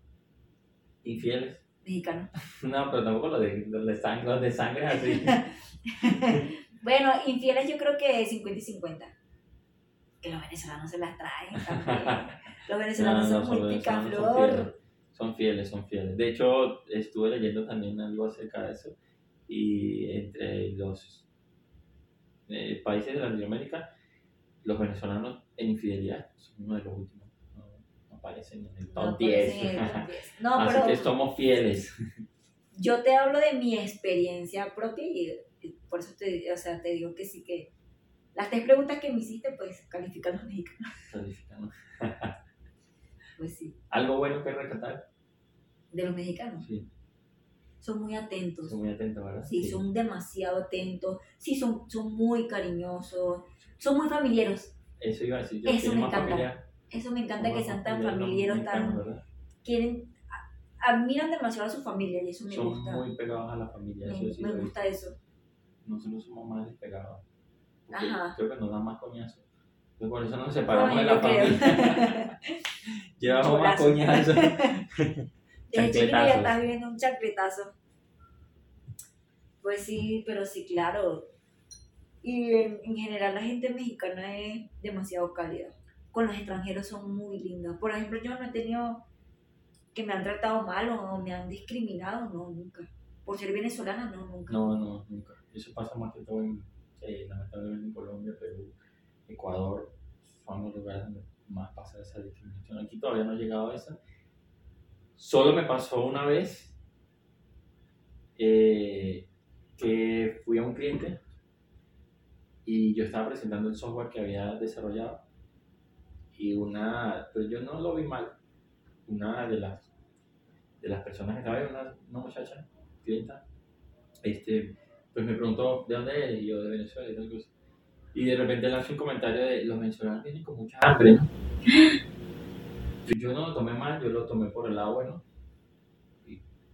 ¿Infieles? Mexicanos. [LAUGHS] No, pero tampoco los de, los de sangre, los de sangre así. bueno, infieles yo creo que 50 y 50. Que los venezolanos se las traen también. [LAUGHS] Los venezolanos No, no, son son- muy. Son fieles, son fieles. De hecho, estuve leyendo también algo acerca de eso. Y entre los eh, países de Latinoamérica, los venezolanos en infidelidad son uno de los últimos. Aparecen en No, 10. sí, top 10. [LAUGHS] No, Así pero que somos fieles. [LAUGHS] yo te hablo de mi experiencia propia y por eso te, o sea, te digo que sí que las tres preguntas que me hiciste, pues califican los mexicanos. [LAUGHS] Califican. Pues sí, Algo bueno que rescatar. de los mexicanos. Sí. son muy atentos. Son muy atentos, ¿verdad? Sí, son demasiado atentos. Sí, son, son muy cariñosos. Son muy familiares. Eso iba a decir. Yo Eso me más encanta. familia- Eso me encanta que sean tan familia familiares, tan... Quieren... Admiran demasiado a su familia y eso me Son gusta. muy pegados a la familia. me Eso sí me gusta eso. Nosotros somos más despegados. Ajá. Creo que nos dan más coñazo. Entonces, por eso nos separamos de la familia. [LAUGHS] Llevamos más Cholazo. coñazo. [LAUGHS] Desde chiquito ya estás viviendo un chancletazo. Pues sí, pero sí, claro. Y en, en general la gente mexicana es demasiado cálida. Con los extranjeros son muy lindas. Por ejemplo, yo no he tenido que me han tratado mal o me han discriminado, no, nunca. Por ser venezolana, no, nunca. No, no, nunca. Eso pasa más que todo en, eh, lamentablemente en Colombia, Perú, Ecuador, son los lugares donde más pasa esa discriminación. Aquí todavía no he llegado a esa. Solo me pasó una vez eh, que fui a un cliente y yo estaba presentando el software que había desarrollado y una, pero yo no lo vi mal, una de las, de las personas que estaba ahí, una, una muchacha, clienta, este, pues me preguntó de dónde eres y yo de Venezuela y tal cosa. Y de repente lanzó un comentario de los venezolanos vienen con mucha hambre, ¿no? [LAUGHS] Yo, no lo tomé mal, yo lo tomé por el lado bueno.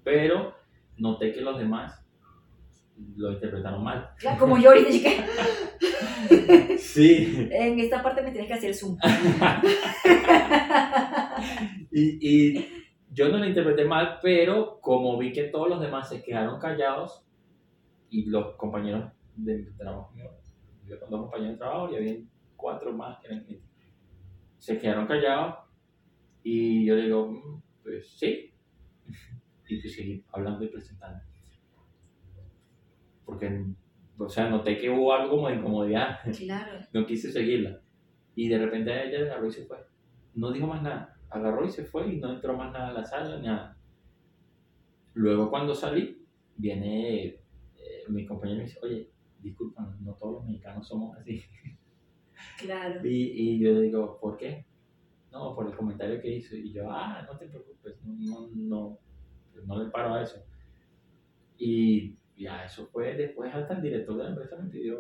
Pero noté que los demás lo interpretaron mal. Claro, como yo ahorita chica, [LAUGHS] Sí. en esta parte me tienes que hacer zoom. [LAUGHS] Y, y yo no lo interpreté mal, pero como vi que todos los demás se quedaron callados y los compañeros de trabajo, yo con dos compañeros de trabajo y había cuatro más que eran se quedaron callados y yo digo, "Mm, pues sí, [LAUGHS] y pues seguí hablando y presentando. Porque, o sea, noté que hubo algo como de incomodidad Claro. [LAUGHS] no quise seguirla. Y de repente ella agarró y se fue. No dijo más nada. Agarró y se fue y no entró más nada a la sala, nada. Luego cuando salí, viene eh, mi compañero y me dice, oye, disculpa, no todos los mexicanos somos así. [LAUGHS] Claro. Y, y yo le digo, ¿por qué? No, por el comentario que hizo. Y yo, ah, no te preocupes, no, no, no, no le paro a eso. Y ya, eso fue después hasta el director de la empresa me pidió,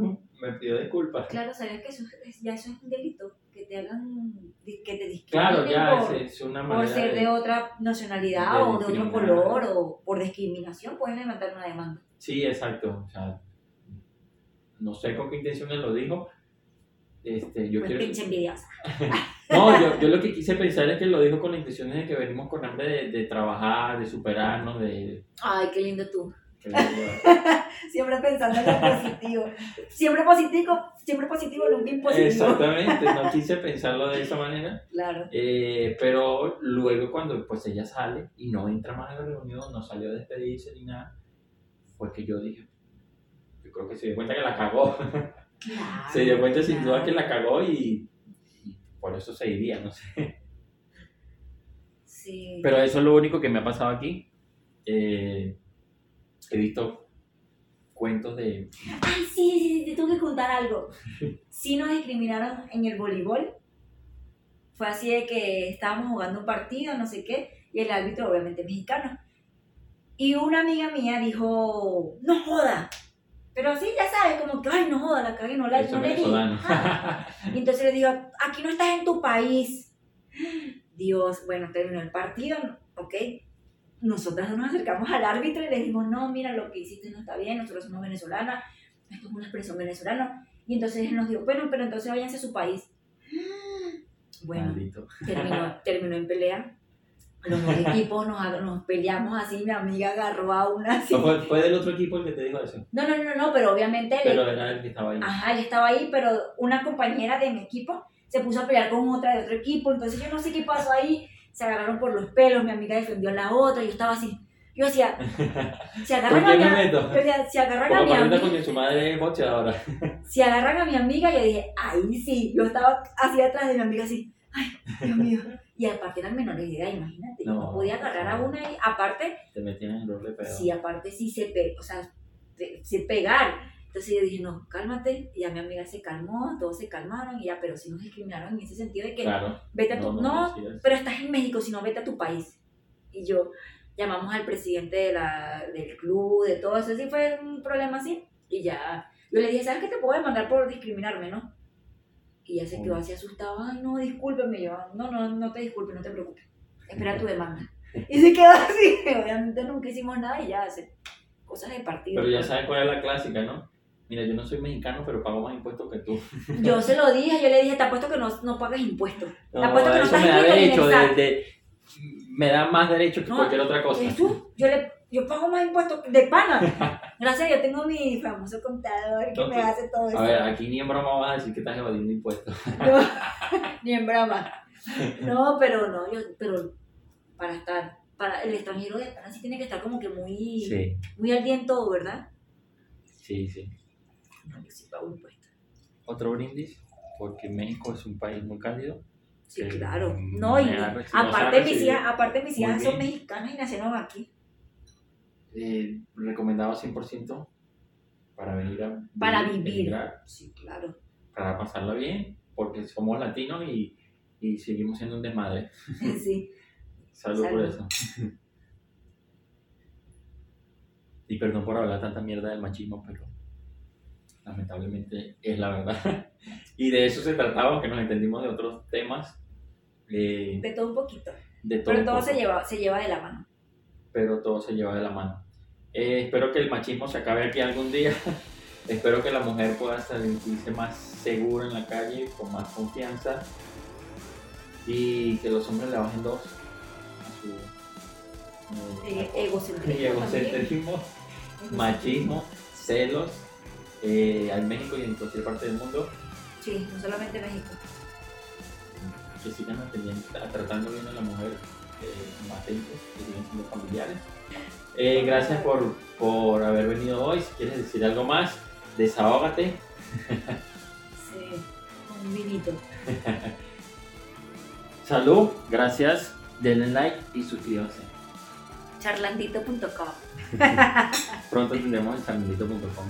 [LAUGHS] me pidió disculpas. Claro, ¿sabías que eso es, ya eso es un delito? Que te hagan, que te discriminen Claro, ya por, es, es una por ser de de- otra nacionalidad de o de otro color o por discriminación pueden levantar una demanda. Sí, exacto. O sea, no sé con qué intenciones lo dijo. Este, yo Pues quiero... pinche envidiosa. [LAUGHS] No, yo, yo lo que quise pensar es que lo dijo con la intención de que venimos con hambre de, de trabajar, de superarnos, de... Ay, qué lindo tú. [LAUGHS] Siempre pensando en lo positivo. Siempre positivo, siempre positivo, nunca impositivo. Exactamente, no [LAUGHS] quise pensarlo de esa manera. Claro. Eh, pero luego cuando pues ella sale y no entra más a la reunión, no salió a despedirse ni nada, fue que yo dije, yo creo que se dio cuenta que la cagó. Claro, [LAUGHS] se dio cuenta sin claro. duda que la cagó y, y por eso se iría, no sé. Sí. Pero eso es lo único que me ha pasado aquí. Eh, he visto cuentos de... Ay, sí, sí, sí, te tengo que contar algo. Sí nos discriminaron en el voleibol. Fue así de que estábamos jugando un partido, no sé qué, y el árbitro obviamente mexicano. Y una amiga mía dijo, no joda. Pero sí, ya sabes, como que, ay, no joda, la cagué, no, la, no le di. Ajá. Y entonces le digo, aquí no estás en tu país. Dios, bueno, terminó el partido, ok. Nosotras nos acercamos al árbitro y le dijimos, no, mira, lo que hiciste no está bien, nosotros somos venezolanas, esto es una expresión venezolana. Y entonces él nos dijo, bueno, pero entonces váyanse a su país. [GASPS] Bueno, terminó, terminó en pelea. Los dos [LAUGHS] equipos nos, nos peleamos así, mi amiga agarró a una así. Fue, fue del otro equipo el que te dijo eso. No, no, no, no, pero obviamente él- Pero era el que estaba ahí. Ajá, él estaba ahí, pero una compañera de mi equipo se puso a pelear con otra de otro equipo, entonces yo no sé qué pasó ahí, se agarraron por los pelos, mi amiga defendió a la otra, yo estaba así, yo decía, [LAUGHS] ¿Por agarran a mi, decía, [LAUGHS] se agarran a mi amiga, su madre si agarran a mi amiga, yo dije, ahí sí, yo estaba así atrás de mi amiga así, ay, Dios mío, y aparte eran menores de edad, imagínate, no No, podía agarrar a una y aparte, Te metían en el rol de pedo. sí, aparte sí se pe, o sea, se, se pegar. Entonces yo dije, no, cálmate. Y ya mi amiga se calmó, todos se calmaron y ya, pero sí nos discriminaron en ese sentido de que Claro. vete a tu, no, decías. pero estás en México, si no vete a tu país. Y yo, llamamos al presidente de la, del club, de todo eso, sí fue un problema así. Y ya, yo le dije, ¿sabes qué te puedo demandar por discriminarme, no? Y ya se quedó así asustado, ay, no, discúlpeme, yo, no, no, no te disculpes, no te preocupes, espera tu demanda. Y se quedó así, [LAUGHS] obviamente nunca hicimos nada y ya, hace cosas de partido. Pero ya sabes cuál es la clásica, ¿no? Mira, yo no soy mexicano, pero pago más impuestos que tú. [LAUGHS] Yo se lo dije, yo le dije, te apuesto que no, no pagas impuestos. Te apuesto que no eso estás me da derecho, de, de- me da más derecho que No, cualquier otra cosa. ¿Eres tú? Yo, le, yo pago más impuestos de pana. Gracias, yo tengo mi famoso contador que me hace todo eso. A ver, aquí ni en broma vas a decir que estás evadiendo impuestos. [LAUGHS] No, [LAUGHS] ni en broma. No, pero no, yo, pero para estar, para el extranjero de pana sí tiene que estar como que muy, Sí, muy al día en todo, ¿verdad? sí, sí. Otro brindis, porque México es un país muy cálido. Sí, Que claro. No, y aparte mis hijas, aparte mis hijas son mexicanas y nacieron aquí. Eh, recomendado 100% para venir a Para vi- vivir. Sí, claro. para pasarla bien, porque somos latinos y, y seguimos siendo un desmadre. [LAUGHS] Sí. Salud, por Salud. eso. [LAUGHS] y perdón por hablar tanta mierda del machismo, pero lamentablemente es la verdad. [LAUGHS] y de eso se trataba, aunque nos entendimos de otros temas. eh, De todo un poquito. de todo Pero todo poco, se lleva, se lleva de la mano. pero todo se lleva de la mano. Eh, espero que el machismo se acabe aquí algún día. [LAUGHS] espero que la mujer pueda sentirse más segura en la calle, con más confianza. Y que los hombres le bajen dos a su eh, Eh, [LAUGHS] egocentrismo. egocentrismo, machismo, celos, eh, en México y en cualquier parte del mundo. Sí, no solamente México. que sigan atendiendo, tratando bien a la mujer, eh, que sigan siendo familiares. Eh, gracias por, por haber venido hoy. Si quieres decir algo más, desahógate. Sí, un vinito. [LAUGHS] Salud, gracias, denle like y suscríbanse. Charlandito.com. [LAUGHS] Pronto tendremos en charlandito.com.